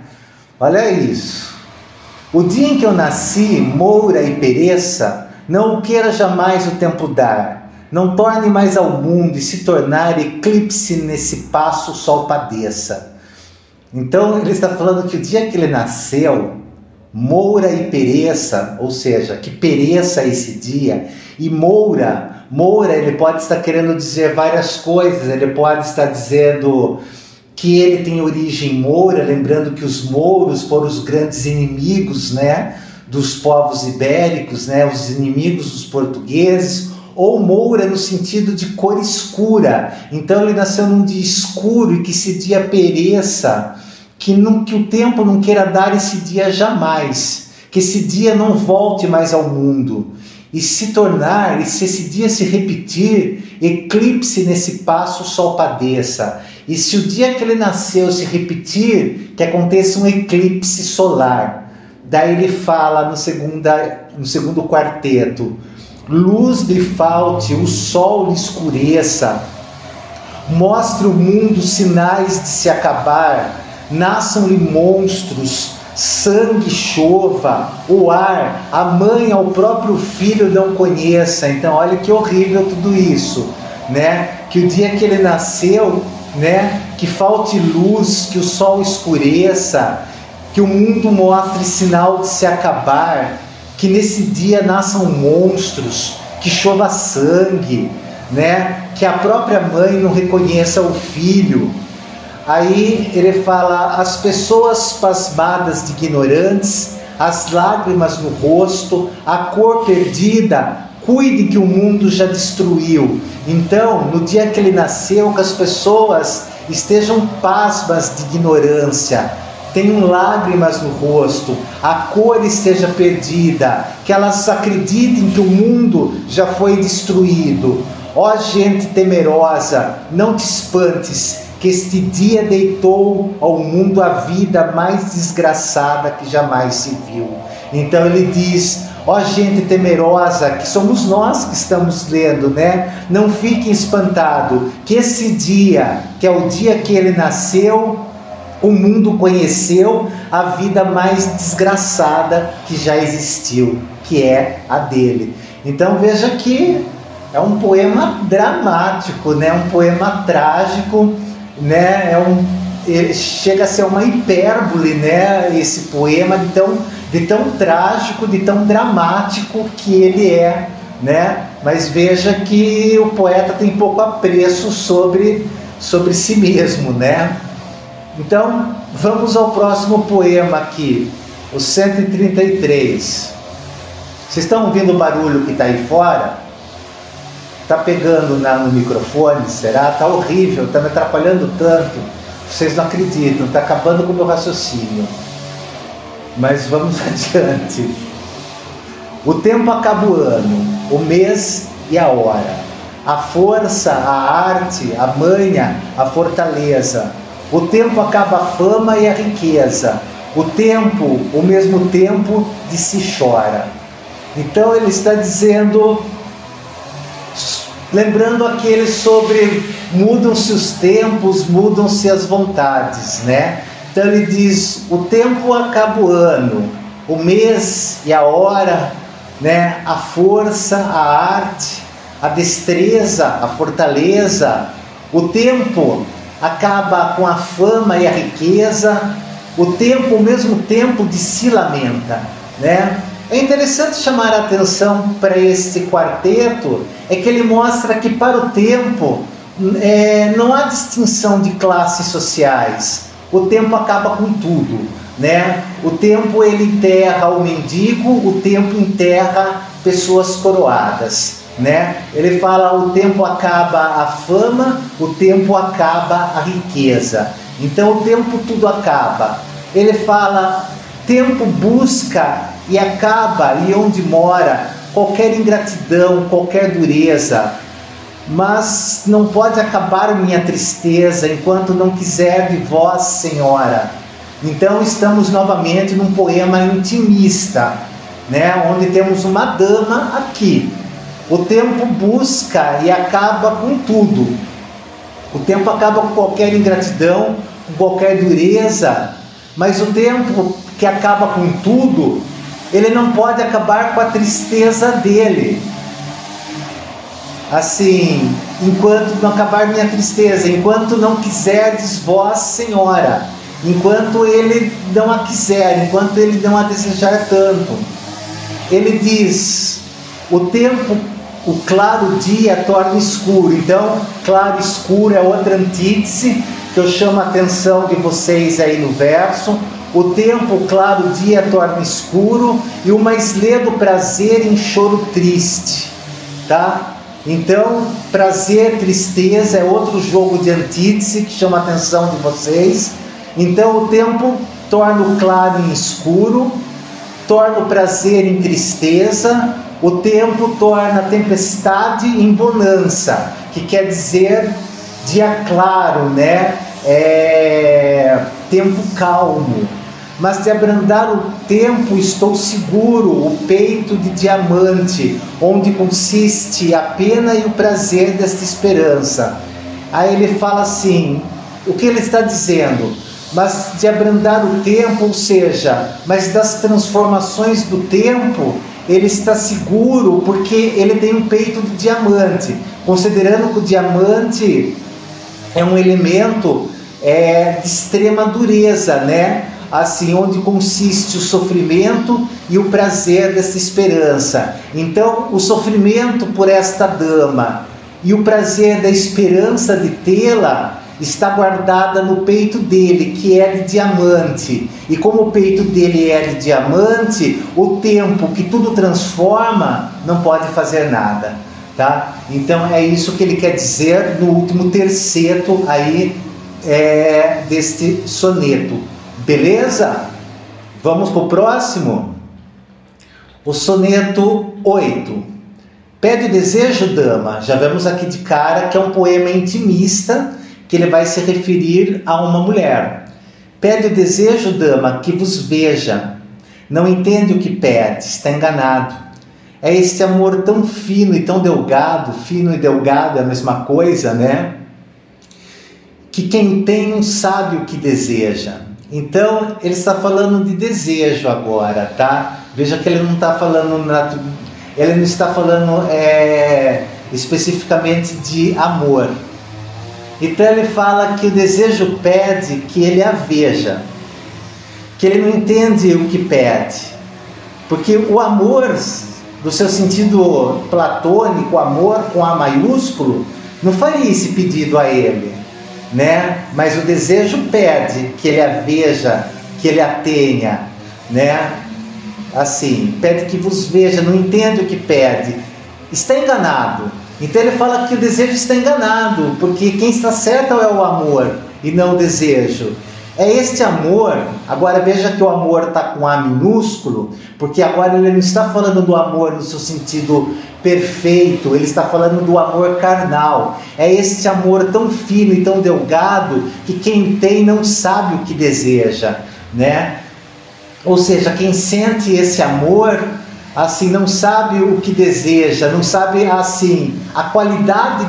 A: Olha isso. O dia em que eu nasci, moura e pereça, não queira jamais o tempo dar. Não torne mais ao mundo e se tornar eclipse nesse passo o sol padeça. Então ele está falando que o dia que ele nasceu, moura e pereça, ou seja, que pereça é esse dia, e moura, moura, ele pode estar querendo dizer várias coisas, ele pode estar dizendo que ele tem origem moura, lembrando que os mouros foram os grandes inimigos, né, dos povos ibéricos, né, os inimigos dos portugueses, ou moura no sentido de cor escura. Então ele nasceu num dia escuro e que esse dia pereça, que, não, que o tempo não queira dar esse dia jamais, que esse dia não volte mais ao mundo. E se tornar, e se esse dia se repetir, eclipse nesse passo o sol padeça. E se o dia que ele nasceu se repetir, que aconteça um eclipse solar. Daí ele fala no, segunda, no segundo quarteto: luz lhe falte, o sol lhe escureça, mostre o mundo sinais de se acabar, nasçam-lhe monstros, sangue chova, o ar, a mãe ao próprio filho não conheça. Então, olha que horrível tudo isso, né? Que o dia que ele nasceu, né? Que falte luz, que o sol escureça, que o mundo mostre sinal de se acabar, que nesse dia nasçam monstros, que chova sangue, né? Que a própria mãe não reconheça o filho Aí ele fala: as pessoas pasmadas de ignorantes, as lágrimas no rosto, a cor perdida, cuide que o mundo já destruiu. Então, no dia que ele nasceu, que as pessoas estejam pasmas de ignorância, tenham lágrimas no rosto, a cor esteja perdida, que elas acreditem que o mundo já foi destruído. Ó gente temerosa, não te espantes, que este dia deitou ao mundo a vida mais desgraçada que jamais se viu. Então ele diz: ó oh, gente temerosa, que somos nós que estamos lendo, né? Não fique espantado, que esse dia, que é o dia que ele nasceu, o mundo conheceu a vida mais desgraçada que já existiu, que é a dele. Então veja que é um poema dramático, né? Um poema trágico né? É um, é, chega a ser uma hipérbole, né? Esse poema de tão, de tão trágico, de tão dramático que ele é, né? Mas veja que o poeta tem pouco apreço sobre sobre si mesmo, né? Então, vamos ao próximo poema aqui, o 133. Vocês estão ouvindo o barulho que está aí fora? Tá pegando na, no microfone, será? Tá horrível, tá me atrapalhando tanto. Vocês não acreditam, tá acabando com o meu raciocínio. Mas vamos adiante. O tempo acaba o ano, o mês e a hora. A força, a arte, a manha, a fortaleza. O tempo acaba a fama e a riqueza. O tempo, o mesmo tempo de se chora. Então ele está dizendo lembrando aquele sobre mudam-se os tempos, mudam-se as vontades, né? Então ele diz: o tempo acaba o ano, o mês e a hora, né? A força, a arte, a destreza, a fortaleza. O tempo acaba com a fama e a riqueza. O tempo, o mesmo tempo, de se lamenta, né? É interessante chamar a atenção para este quarteto, é que ele mostra que para o tempo é, não há distinção de classes sociais. O tempo acaba com tudo, né? O tempo ele enterra o mendigo, o tempo enterra pessoas coroadas, né? Ele fala o tempo acaba a fama, o tempo acaba a riqueza. Então o tempo tudo acaba. Ele fala tempo busca e acaba ali onde mora qualquer ingratidão, qualquer dureza. Mas não pode acabar minha tristeza enquanto não quiser de vós, Senhora. Então estamos novamente num poema intimista, né, onde temos uma dama aqui. O tempo busca e acaba com tudo. O tempo acaba com qualquer ingratidão, com qualquer dureza, mas o tempo que acaba com tudo ele não pode acabar com a tristeza dele. Assim, enquanto não acabar minha tristeza, enquanto não quiserdes vós, Senhora, enquanto ele não a quiser, enquanto ele não a desejar tanto. Ele diz: o tempo, o claro dia torna escuro. Então, claro escuro é outra antítese que eu chamo a atenção de vocês aí no verso o tempo claro dia torna escuro e o mais ledo prazer em choro triste, tá? Então, prazer, tristeza é outro jogo de antítese que chama a atenção de vocês. Então, o tempo torna o claro em escuro, torna o prazer em tristeza, o tempo torna a tempestade em bonança, que quer dizer dia claro, né? É... Tempo calmo mas de abrandar o tempo estou seguro, o peito de diamante, onde consiste a pena e o prazer desta esperança. Aí ele fala assim: o que ele está dizendo? Mas de abrandar o tempo, ou seja, mas das transformações do tempo, ele está seguro porque ele tem um peito de diamante, considerando que o diamante é um elemento é, de extrema dureza, né? assim onde consiste o sofrimento e o prazer dessa esperança. Então, o sofrimento por esta dama e o prazer da esperança de tê-la está guardada no peito dele, que é de diamante. E como o peito dele é de diamante, o tempo que tudo transforma não pode fazer nada. Tá? Então é isso que ele quer dizer no último terceto aí é, deste soneto. Beleza? Vamos para o próximo? O soneto 8. Pede o desejo, dama. Já vemos aqui de cara que é um poema intimista que ele vai se referir a uma mulher. Pede o desejo, dama, que vos veja. Não entende o que pede, está enganado. É este amor tão fino e tão delgado, fino e delgado é a mesma coisa, né? Que quem tem não sabe o que deseja então, ele está falando de desejo agora, tá? Veja que ele não está falando ele não está falando é, especificamente de amor. Então ele fala que o desejo pede que ele a veja, que ele não entende o que pede, porque o amor, no seu sentido platônico, amor com A maiúsculo, não faria esse pedido a ele né? Mas o desejo pede que ele a veja, que ele a tenha, né? Assim, pede que vos veja, não entende o que pede. Está enganado. Então ele fala que o desejo está enganado, porque quem está certo é o amor e não o desejo. É este amor. Agora veja que o amor está com A minúsculo, porque agora ele não está falando do amor no seu sentido perfeito, ele está falando do amor carnal. É este amor tão fino e tão delgado que quem tem não sabe o que deseja, né? Ou seja, quem sente esse amor assim não sabe o que deseja, não sabe assim a qualidade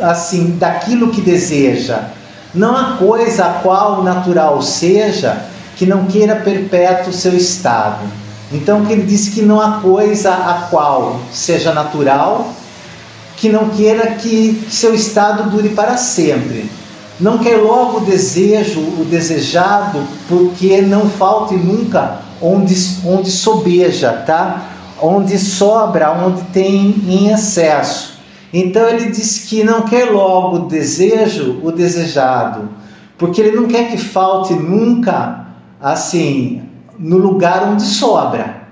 A: assim daquilo que deseja. Não há coisa a qual natural seja que não queira perpétuo seu estado. Então, ele diz que não há coisa a qual seja natural que não queira que seu estado dure para sempre. Não quer logo o desejo, o desejado, porque não falte nunca onde, onde sobeja, tá? Onde sobra, onde tem em excesso. Então ele diz que não quer logo o desejo, o desejado, porque ele não quer que falte nunca, assim, no lugar onde sobra.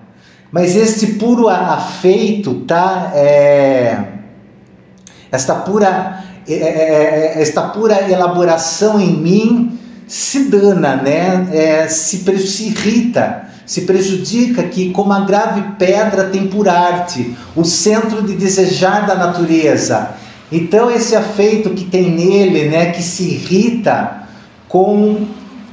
A: Mas este puro afeito, tá? É, esta pura, é, é, é, é esta pura elaboração em mim se dana, né? É, se, se irrita, se prejudica que, como a grave pedra tem por arte, o centro de desejar da natureza. Então, esse afeito que tem nele, né, que se irrita com,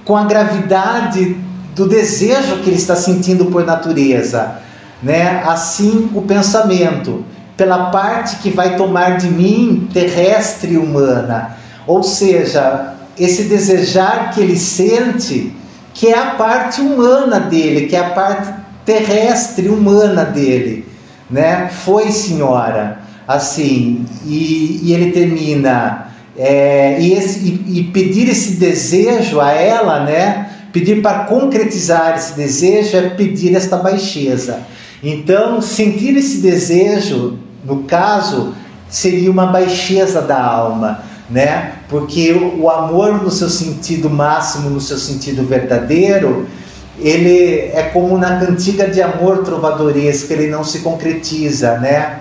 A: com a gravidade do desejo que ele está sentindo por natureza, né? Assim, o pensamento, pela parte que vai tomar de mim, terrestre humana. Ou seja, esse desejar que ele sente, que é a parte humana dele, que é a parte terrestre humana dele, né? Foi senhora, assim, e, e ele termina é, e, esse, e, e pedir esse desejo a ela, né? Pedir para concretizar esse desejo é pedir esta baixeza. Então, sentir esse desejo, no caso, seria uma baixeza da alma né? Porque o amor no seu sentido máximo, no seu sentido verdadeiro, ele é como na cantiga de amor trovadoresca, ele não se concretiza, né?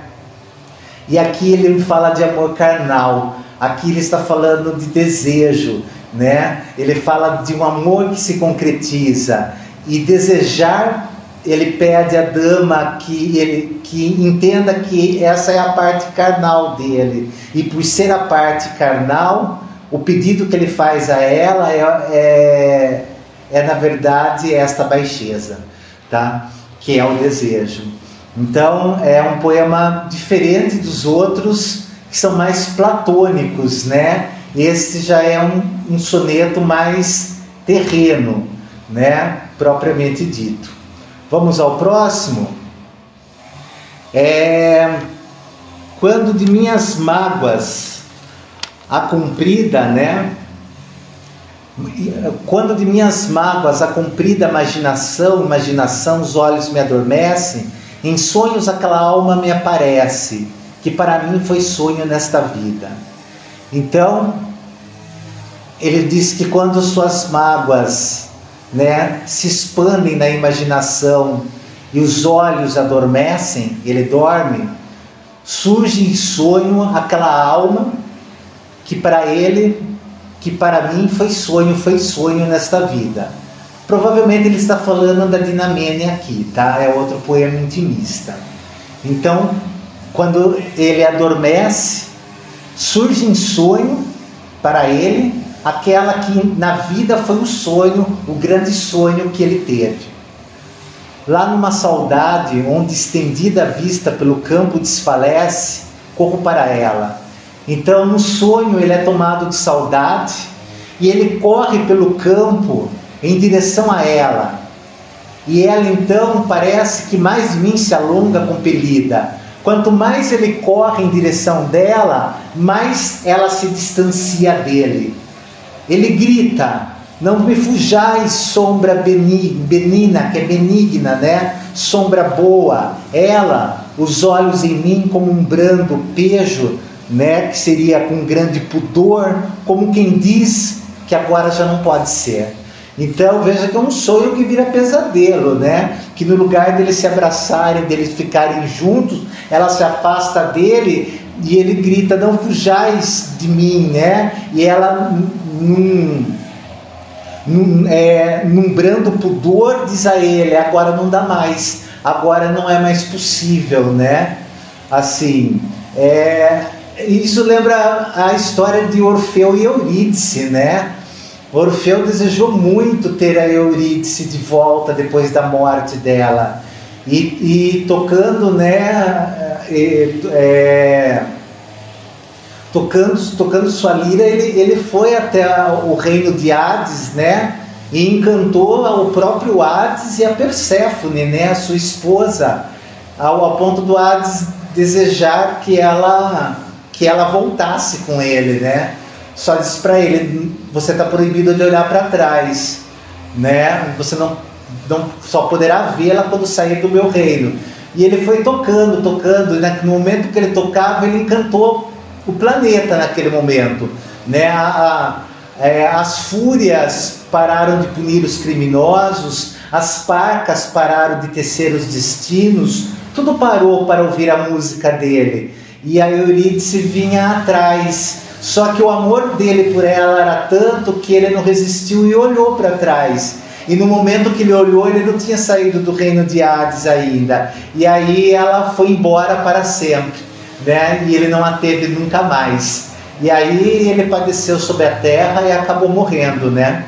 A: E aqui ele fala de amor carnal, aqui ele está falando de desejo, né? Ele fala de um amor que se concretiza e desejar ele pede à dama que, ele, que entenda que essa é a parte carnal dele. E por ser a parte carnal, o pedido que ele faz a ela é, é, é na verdade, esta baixeza, tá? que é o desejo. Então, é um poema diferente dos outros, que são mais platônicos, né? Este já é um, um soneto mais terreno, né? Propriamente dito. Vamos ao próximo? É. Quando de minhas mágoas a cumprida, né? Quando de minhas mágoas a cumprida imaginação, imaginação, os olhos me adormecem, em sonhos aquela alma me aparece, que para mim foi sonho nesta vida. Então, ele diz que quando suas mágoas né, se expandem na imaginação e os olhos adormecem, ele dorme, surge em sonho aquela alma que para ele, que para mim foi sonho, foi sonho nesta vida. Provavelmente ele está falando da Dinamene aqui, tá? É outro poema intimista. Então, quando ele adormece, surge em sonho para ele aquela que na vida foi o um sonho, o grande sonho que ele teve. Lá numa saudade, onde estendida a vista pelo campo desfalece, corro para ela. Então, no sonho, ele é tomado de saudade e ele corre pelo campo em direção a ela. E ela então parece que mais mim se alonga compelida. Quanto mais ele corre em direção dela, mais ela se distancia dele. Ele grita: Não me fujais, sombra benigna, que é benigna, né? Sombra boa, ela, os olhos em mim como um brando pejo, né? Que seria com grande pudor, como quem diz que agora já não pode ser. Então veja que é um sonho que vira pesadelo, né? Que no lugar deles se abraçarem, deles ficarem juntos, ela se afasta dele e ele grita: Não fujais de mim, né? E ela, num, num, é, num brando pudor, diz a ele: Agora não dá mais, agora não é mais possível, né? Assim, é, isso lembra a história de Orfeu e Eurídice, né? Orfeu desejou muito ter a Eurídice de volta depois da morte dela. E, e tocando, né, é, tocando, tocando sua lira, ele, ele foi até o reino de Hades, né? E encantou o próprio Hades e a Perséfone, né? A sua esposa, ao, ao ponto do Hades desejar que ela que ela voltasse com ele, né? Só disse para ele: você está proibido de olhar para trás, né? Você não, não só poderá vê-la quando sair do meu reino. E ele foi tocando, tocando, E no momento que ele tocava, ele encantou o planeta naquele momento. Né? A, a, é, as fúrias pararam de punir os criminosos, as parcas pararam de tecer os destinos, tudo parou para ouvir a música dele. E a Eurídice vinha atrás. Só que o amor dele por ela era tanto que ele não resistiu e olhou para trás. E no momento que ele olhou, ele não tinha saído do reino de Hades ainda. E aí ela foi embora para sempre, né? E ele não a teve nunca mais. E aí ele padeceu sobre a terra e acabou morrendo, né?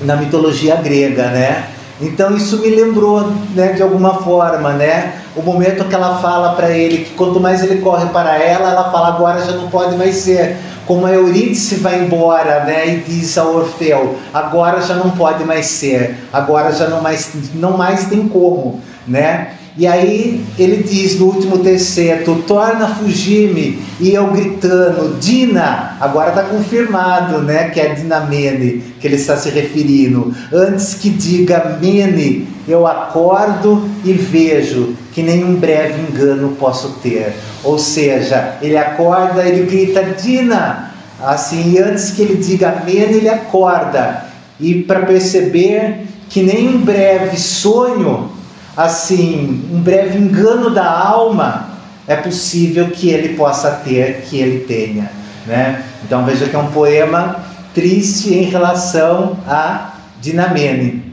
A: Na mitologia grega, né? Então isso me lembrou, né, de alguma forma, né? O momento que ela fala para ele que quanto mais ele corre para ela, ela fala agora já não pode mais ser, como a Eurídice vai embora, né, e diz a Orfeu, agora já não pode mais ser, agora já não mais, não mais tem como, né? E aí ele diz no último terceto, torna a fugir-me, e eu gritando, Dina, agora está confirmado, né, que é Dina Mene que ele está se referindo. Antes que diga Mene, eu acordo e vejo que nenhum breve engano posso ter. Ou seja, ele acorda, ele grita Dina, assim, e antes que ele diga Mene, ele acorda. E para perceber que nem um breve sonho assim, um breve engano da alma, é possível que ele possa ter, que ele tenha. Né? Então veja que é um poema triste em relação a Dinamene.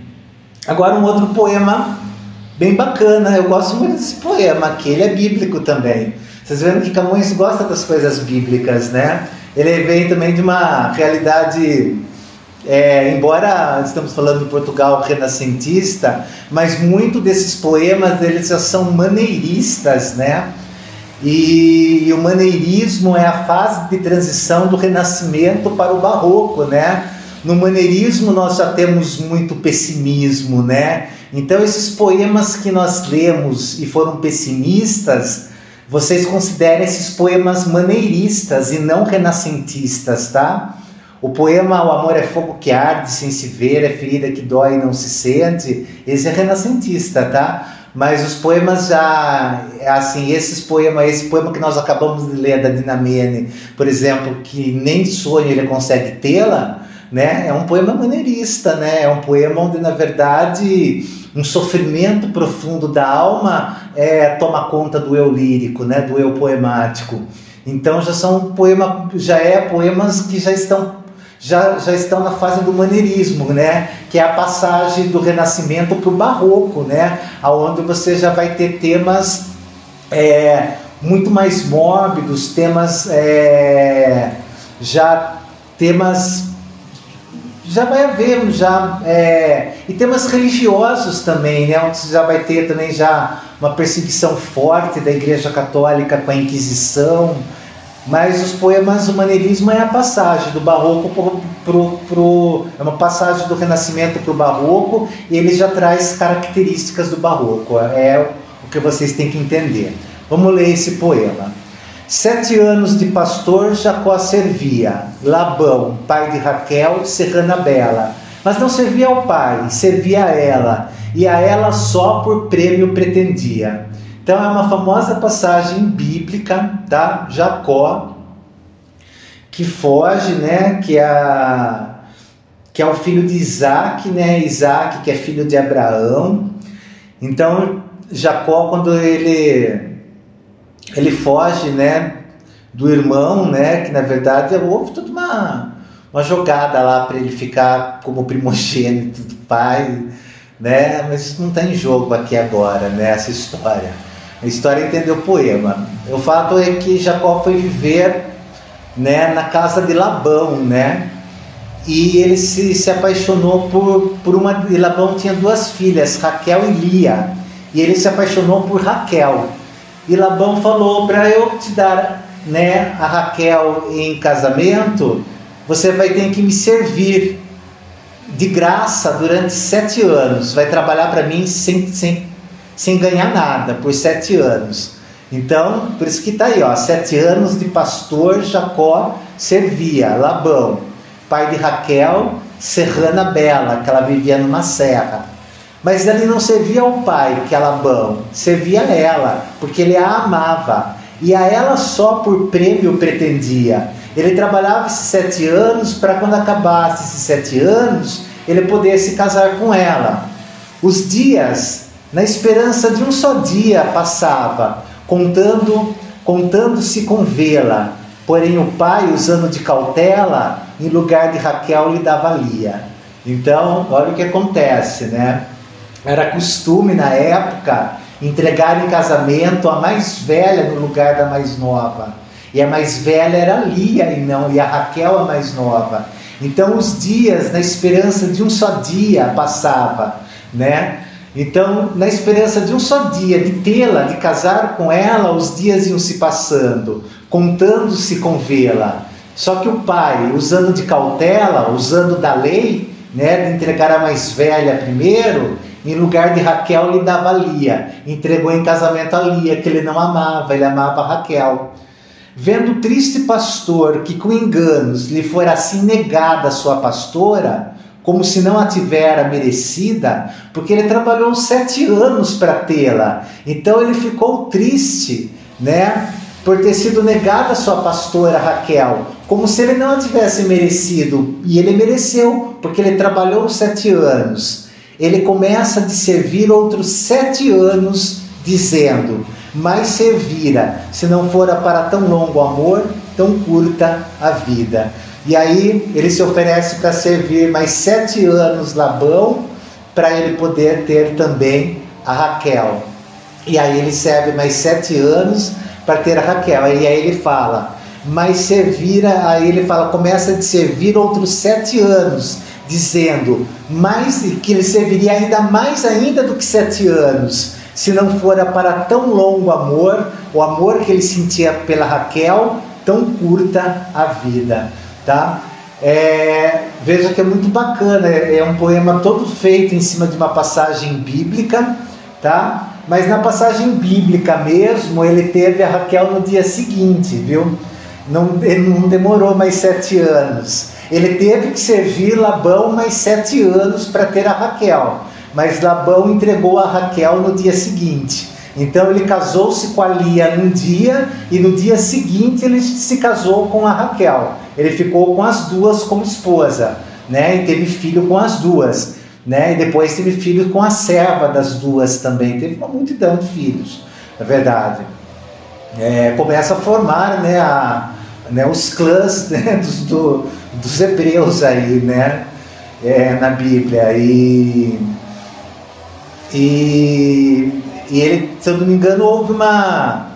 A: Agora um outro poema bem bacana, eu gosto muito desse poema, que ele é bíblico também. Vocês vendo que Camões gosta das coisas bíblicas, né? Ele vem também de uma realidade é, embora estamos falando de Portugal renascentista, mas muito desses poemas eles já são maneiristas, né? E, e, o maneirismo é a fase de transição do Renascimento para o Barroco, né? No maneirismo nós já temos muito pessimismo, né? Então esses poemas que nós lemos e foram pessimistas, vocês considerem esses poemas maneiristas e não renascentistas, tá? O poema O Amor é Fogo que Arde Sem Se Ver, É Ferida que Dói e Não Se Sente, esse é renascentista, tá? Mas os poemas já, assim, esses poemas, esse poema que nós acabamos de ler da Dinamene, por exemplo, que nem sonho ele consegue tê-la, né? É um poema maneirista, né? É um poema onde, na verdade, um sofrimento profundo da alma é, toma conta do eu lírico, né? Do eu poemático. Então já são poema, já é poemas que já estão já, já estão na fase do maneirismo, né? que é a passagem do Renascimento para o Barroco, né? onde você já vai ter temas é, muito mais mórbidos, temas é, já temas já vai haver já é, e temas religiosos também, né? Onde você já vai ter também já uma perseguição forte da Igreja Católica com a Inquisição, mas os poemas o maneirismo é a passagem do barroco pro, pro, pro é uma passagem do renascimento para o barroco e ele já traz características do barroco. É o que vocês têm que entender. Vamos ler esse poema. Sete anos de pastor Jacó servia, Labão, pai de Raquel, Serrana Bela, mas não servia ao pai, servia a ela, e a ela só por prêmio pretendia. Então é uma famosa passagem bíblica, da Jacó que foge, né? Que é que é o filho de Isaac, né? Isaac que é filho de Abraão. Então Jacó quando ele ele foge, né? Do irmão, né? Que na verdade houve toda uma uma jogada lá para ele ficar como primogênito do pai, né? Mas isso não está em jogo aqui agora, né? Essa história. A história entendeu o poema. O fato é que Jacó foi viver né, na casa de Labão, né? E ele se, se apaixonou por, por uma. E Labão tinha duas filhas, Raquel e Lia. E ele se apaixonou por Raquel. E Labão falou: para eu te dar né, a Raquel em casamento, você vai ter que me servir de graça durante sete anos. Vai trabalhar para mim sem, sem sem ganhar nada por sete anos. Então, por isso que está aí, ó, sete anos de pastor Jacó servia Labão, pai de Raquel, Serrana Bela, que ela vivia numa serra. Mas ele não servia ao pai, que é Labão, servia a ela, porque ele a amava. E a ela só por prêmio pretendia. Ele trabalhava esses sete anos para quando acabasse esses sete anos, ele pudesse se casar com ela. Os dias na esperança de um só dia passava, contando, contando-se com vê-la. Porém o pai, usando de cautela, em lugar de Raquel lhe dava Lia. Então, olha o que acontece, né? Era costume na época entregar em casamento a mais velha no lugar da mais nova. E a mais velha era Lia e não, e a Raquel a mais nova. Então os dias, na esperança de um só dia, passava, né? Então, na esperança de um só dia de tê-la, de casar com ela, os dias iam se passando, contando-se com vê-la. Só que o pai, usando de cautela, usando da lei, né, de entregar a mais velha primeiro, em lugar de Raquel lhe dava Lia, entregou em casamento a Lia, que ele não amava, ele amava Raquel. Vendo o triste pastor que com enganos lhe fora assim negada a sua pastora, como se não a tivera merecida, porque ele trabalhou sete anos para tê-la. Então ele ficou triste, né, por ter sido negada sua pastora Raquel, como se ele não a tivesse merecido. E ele mereceu, porque ele trabalhou sete anos. Ele começa de servir outros sete anos, dizendo: Mas servira, se não fora para tão longo amor, tão curta a vida. E aí ele se oferece para servir mais sete anos Labão, para ele poder ter também a Raquel. E aí ele serve mais sete anos para ter a Raquel. E aí ele fala, mas servira, aí ele fala, começa de servir outros sete anos, dizendo mais que ele serviria ainda mais ainda do que sete anos, se não fora para tão longo amor, o amor que ele sentia pela Raquel, tão curta a vida tá? É, veja que é muito bacana, é, é um poema todo feito em cima de uma passagem bíblica, tá? Mas na passagem bíblica mesmo, ele teve a Raquel no dia seguinte, viu? Não, ele não demorou mais sete anos. Ele teve que servir Labão mais sete anos para ter a Raquel, mas Labão entregou a Raquel no dia seguinte. Então ele casou-se com a Lia num dia e no dia seguinte ele se casou com a Raquel. Ele ficou com as duas como esposa, né? E teve filho com as duas, né? E depois teve filho com a serva das duas também. Teve uma multidão de filhos, na verdade. É, começa a formar, né? A, né os clãs né, dos, do, dos hebreus aí, né? É, na Bíblia e e e ele, se eu não me engano, houve uma,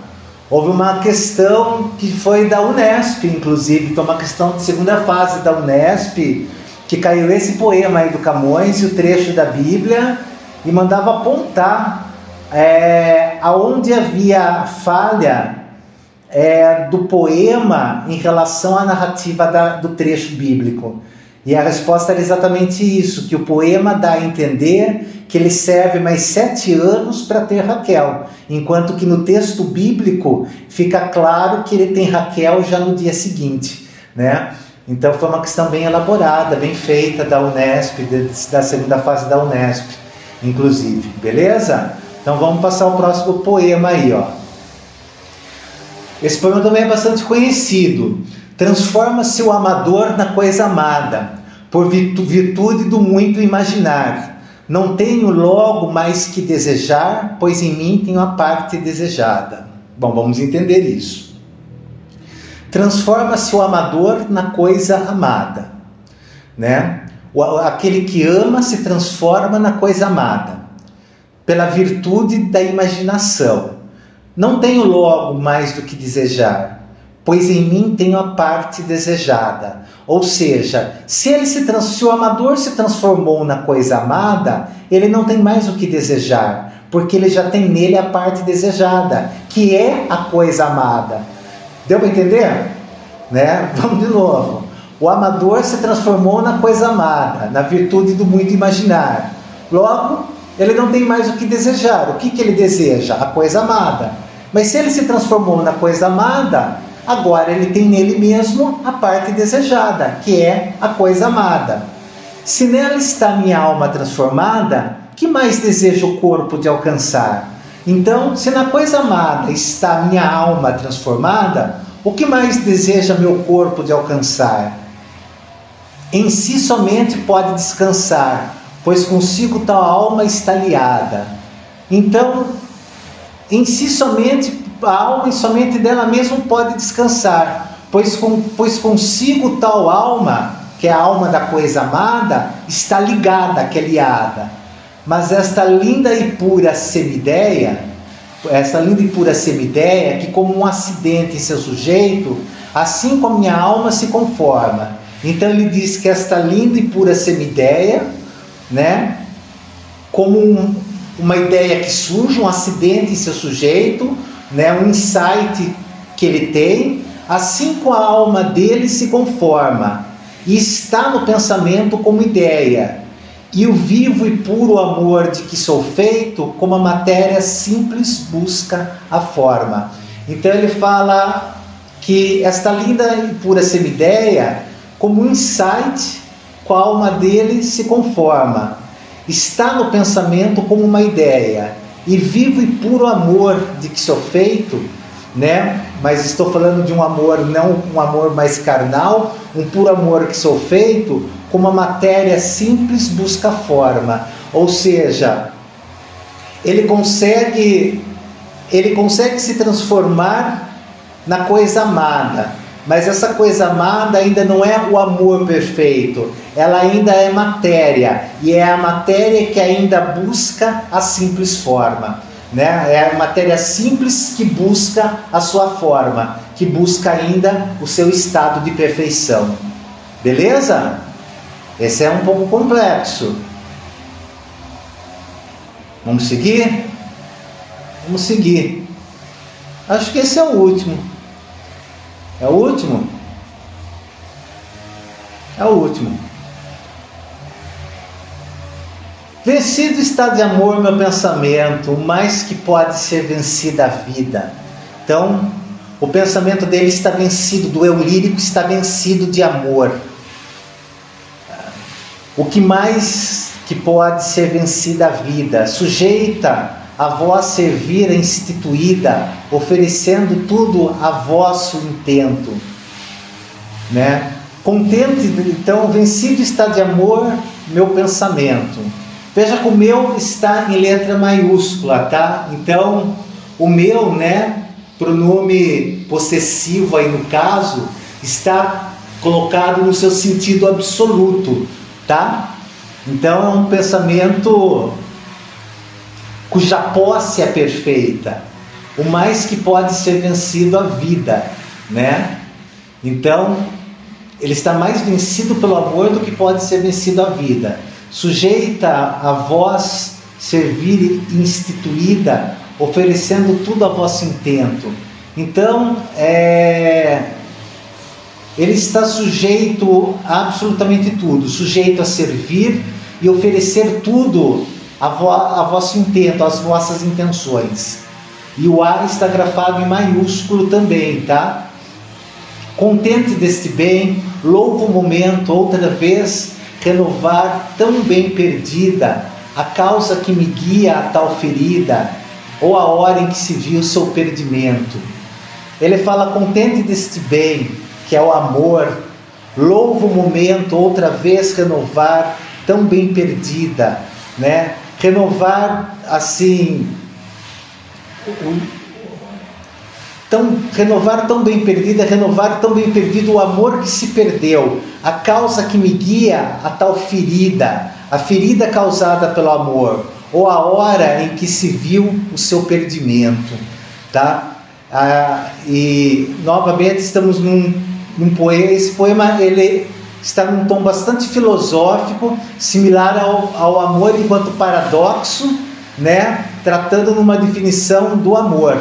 A: houve uma questão que foi da Unesp, inclusive, é uma questão de segunda fase da Unesp, que caiu esse poema aí do Camões e o trecho da Bíblia e mandava apontar é, aonde havia falha é, do poema em relação à narrativa da, do trecho bíblico. E a resposta era exatamente isso: que o poema dá a entender que ele serve mais sete anos para ter Raquel, enquanto que no texto bíblico fica claro que ele tem Raquel já no dia seguinte, né? Então foi uma questão bem elaborada, bem feita da Unesp, da segunda fase da Unesp, inclusive, beleza? Então vamos passar o próximo poema aí, ó. Esse poema também é bastante conhecido. Transforma-se o amador na coisa amada, por virtude do muito imaginar. Não tenho logo mais que desejar, pois em mim tenho a parte desejada. Bom, vamos entender isso. Transforma-se o amador na coisa amada, né? Aquele que ama se transforma na coisa amada, pela virtude da imaginação. Não tenho logo mais do que desejar, pois em mim tenho a parte desejada. Ou seja, se ele se, trans... se o amador se transformou na coisa amada, ele não tem mais o que desejar, porque ele já tem nele a parte desejada, que é a coisa amada. Deu para entender? Né? Vamos de novo. O amador se transformou na coisa amada, na virtude do muito imaginar. Logo, ele não tem mais o que desejar. O que, que ele deseja? A coisa amada. Mas se ele se transformou na coisa amada, agora ele tem nele mesmo a parte desejada, que é a coisa amada. Se nela está minha alma transformada, que mais deseja o corpo de alcançar? Então, se na coisa amada está minha alma transformada, o que mais deseja meu corpo de alcançar? Em si somente pode descansar, pois consigo tal alma está liada. Então, em si somente alma e somente dela mesma pode descansar, pois, com, pois consigo tal alma, que é a alma da coisa amada, está ligada, que é liada. Mas esta linda e pura semideia, esta linda e pura semideia, que como um acidente em seu sujeito, assim como minha alma se conforma. Então ele diz que esta linda e pura semideia, né, como um, uma ideia que surge, um acidente em seu sujeito, né, um insight que ele tem, assim como a alma dele se conforma e está no pensamento como ideia, e o vivo e puro amor de que sou feito, como a matéria simples busca a forma. Então ele fala que esta linda e pura semideia, como um insight, com a alma dele se conforma, está no pensamento como uma ideia e vivo e puro amor de que sou feito, né? Mas estou falando de um amor, não um amor mais carnal, um puro amor que sou feito, como a matéria simples busca forma. Ou seja, ele consegue ele consegue se transformar na coisa amada. Mas essa coisa amada ainda não é o amor perfeito, ela ainda é matéria, e é a matéria que ainda busca a simples forma. Né? É a matéria simples que busca a sua forma, que busca ainda o seu estado de perfeição. Beleza? Esse é um pouco complexo. Vamos seguir? Vamos seguir. Acho que esse é o último. É o último. É o último. Vencido está de amor meu pensamento, o mais que pode ser vencida a vida. Então, o pensamento dele está vencido, do eu lírico está vencido de amor. O que mais que pode ser vencida a vida? Sujeita a vós servir instituída, oferecendo tudo a vosso intento. Né? Contente, então, vencido está de amor meu pensamento. Veja que o meu está em letra maiúscula, tá? Então, o meu, né, pronome possessivo aí no caso, está colocado no seu sentido absoluto, tá? Então, é um pensamento cuja posse é perfeita. O mais que pode ser vencido a vida, né? Então, ele está mais vencido pelo amor do que pode ser vencido a vida. Sujeita a vós servir instituída, oferecendo tudo a vosso intento. Então, é, ele está sujeito a absolutamente tudo, sujeito a servir e oferecer tudo a, vo a vosso intento, as vossas intenções. E o A está grafado em maiúsculo também, tá? Contente deste bem, louvo o momento, outra vez, renovar tão bem perdida, a causa que me guia a tal ferida, ou a hora em que se viu seu perdimento. Ele fala: contente deste bem, que é o amor, louvo o momento, outra vez renovar, tão bem perdida, né? renovar assim tão renovar tão bem perdida, renovar tão bem perdido o amor que se perdeu, a causa que me guia a tal ferida, a ferida causada pelo amor ou a hora em que se viu o seu perdimento, tá? Ah, e novamente estamos num, num poema. Esse poema ele está num tom bastante filosófico, similar ao, ao amor enquanto paradoxo, né? tratando numa definição do amor.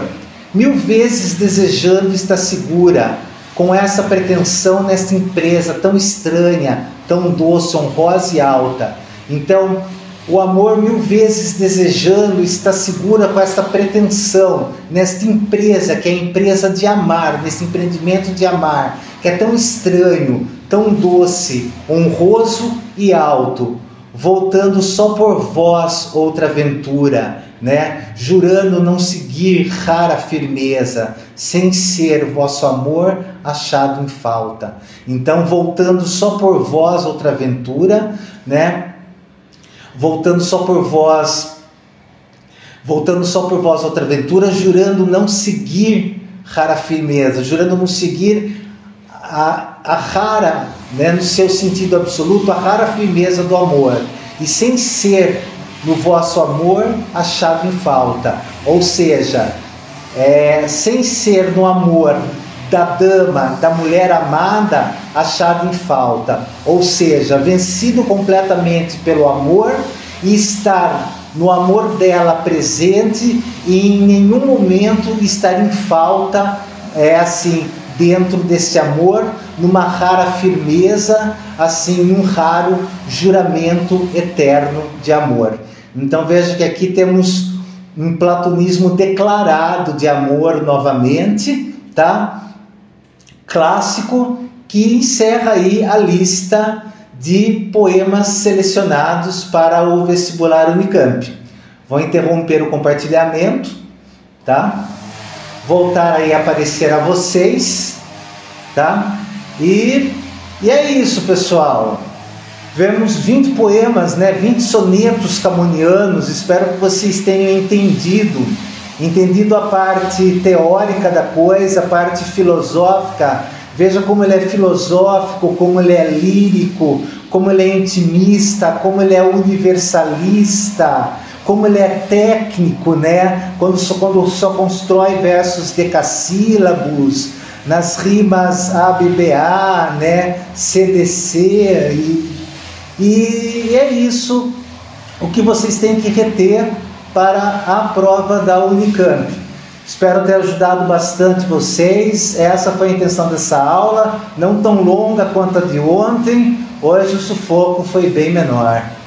A: Mil vezes desejando estar segura com essa pretensão nesta empresa tão estranha, tão doce, honrosa e alta. Então, o amor mil vezes desejando está segura com esta pretensão, nesta empresa, que é a empresa de amar, nesse empreendimento de amar, que é tão estranho, tão doce, honroso e alto, voltando só por vós outra aventura, né? Jurando não seguir rara firmeza, sem ser vosso amor achado em falta. Então, voltando só por vós outra aventura, né? voltando só por vós, voltando só por vós outra aventura, jurando não seguir rara firmeza, jurando não seguir a, a rara, né, no seu sentido absoluto, a rara firmeza do amor, e sem ser no vosso amor a chave em falta, ou seja, é, sem ser no amor da dama, da mulher amada, achado em falta, ou seja, vencido completamente pelo amor e estar no amor dela presente e em nenhum momento estar em falta, é assim, dentro desse amor, numa rara firmeza, assim, um raro juramento eterno de amor. Então veja que aqui temos um platonismo declarado de amor novamente, tá? clássico que encerra aí a lista de poemas selecionados para o vestibular Unicamp. Vou interromper o compartilhamento, tá? Voltar aí a aparecer a vocês, tá? E, e é isso, pessoal. Vemos 20 poemas, né? 20 sonetos camonianos. Espero que vocês tenham entendido entendido a parte teórica da coisa, a parte filosófica. Veja como ele é filosófico, como ele é lírico, como ele é intimista, como ele é universalista, como ele é técnico, né? Quando só, quando só constrói versos decassílabos, nas rimas ABBA, né? CDC e, e é isso o que vocês têm que reter para a prova da Unicamp. Espero ter ajudado bastante vocês. Essa foi a intenção dessa aula, não tão longa quanto a de ontem. Hoje o sufoco foi bem menor.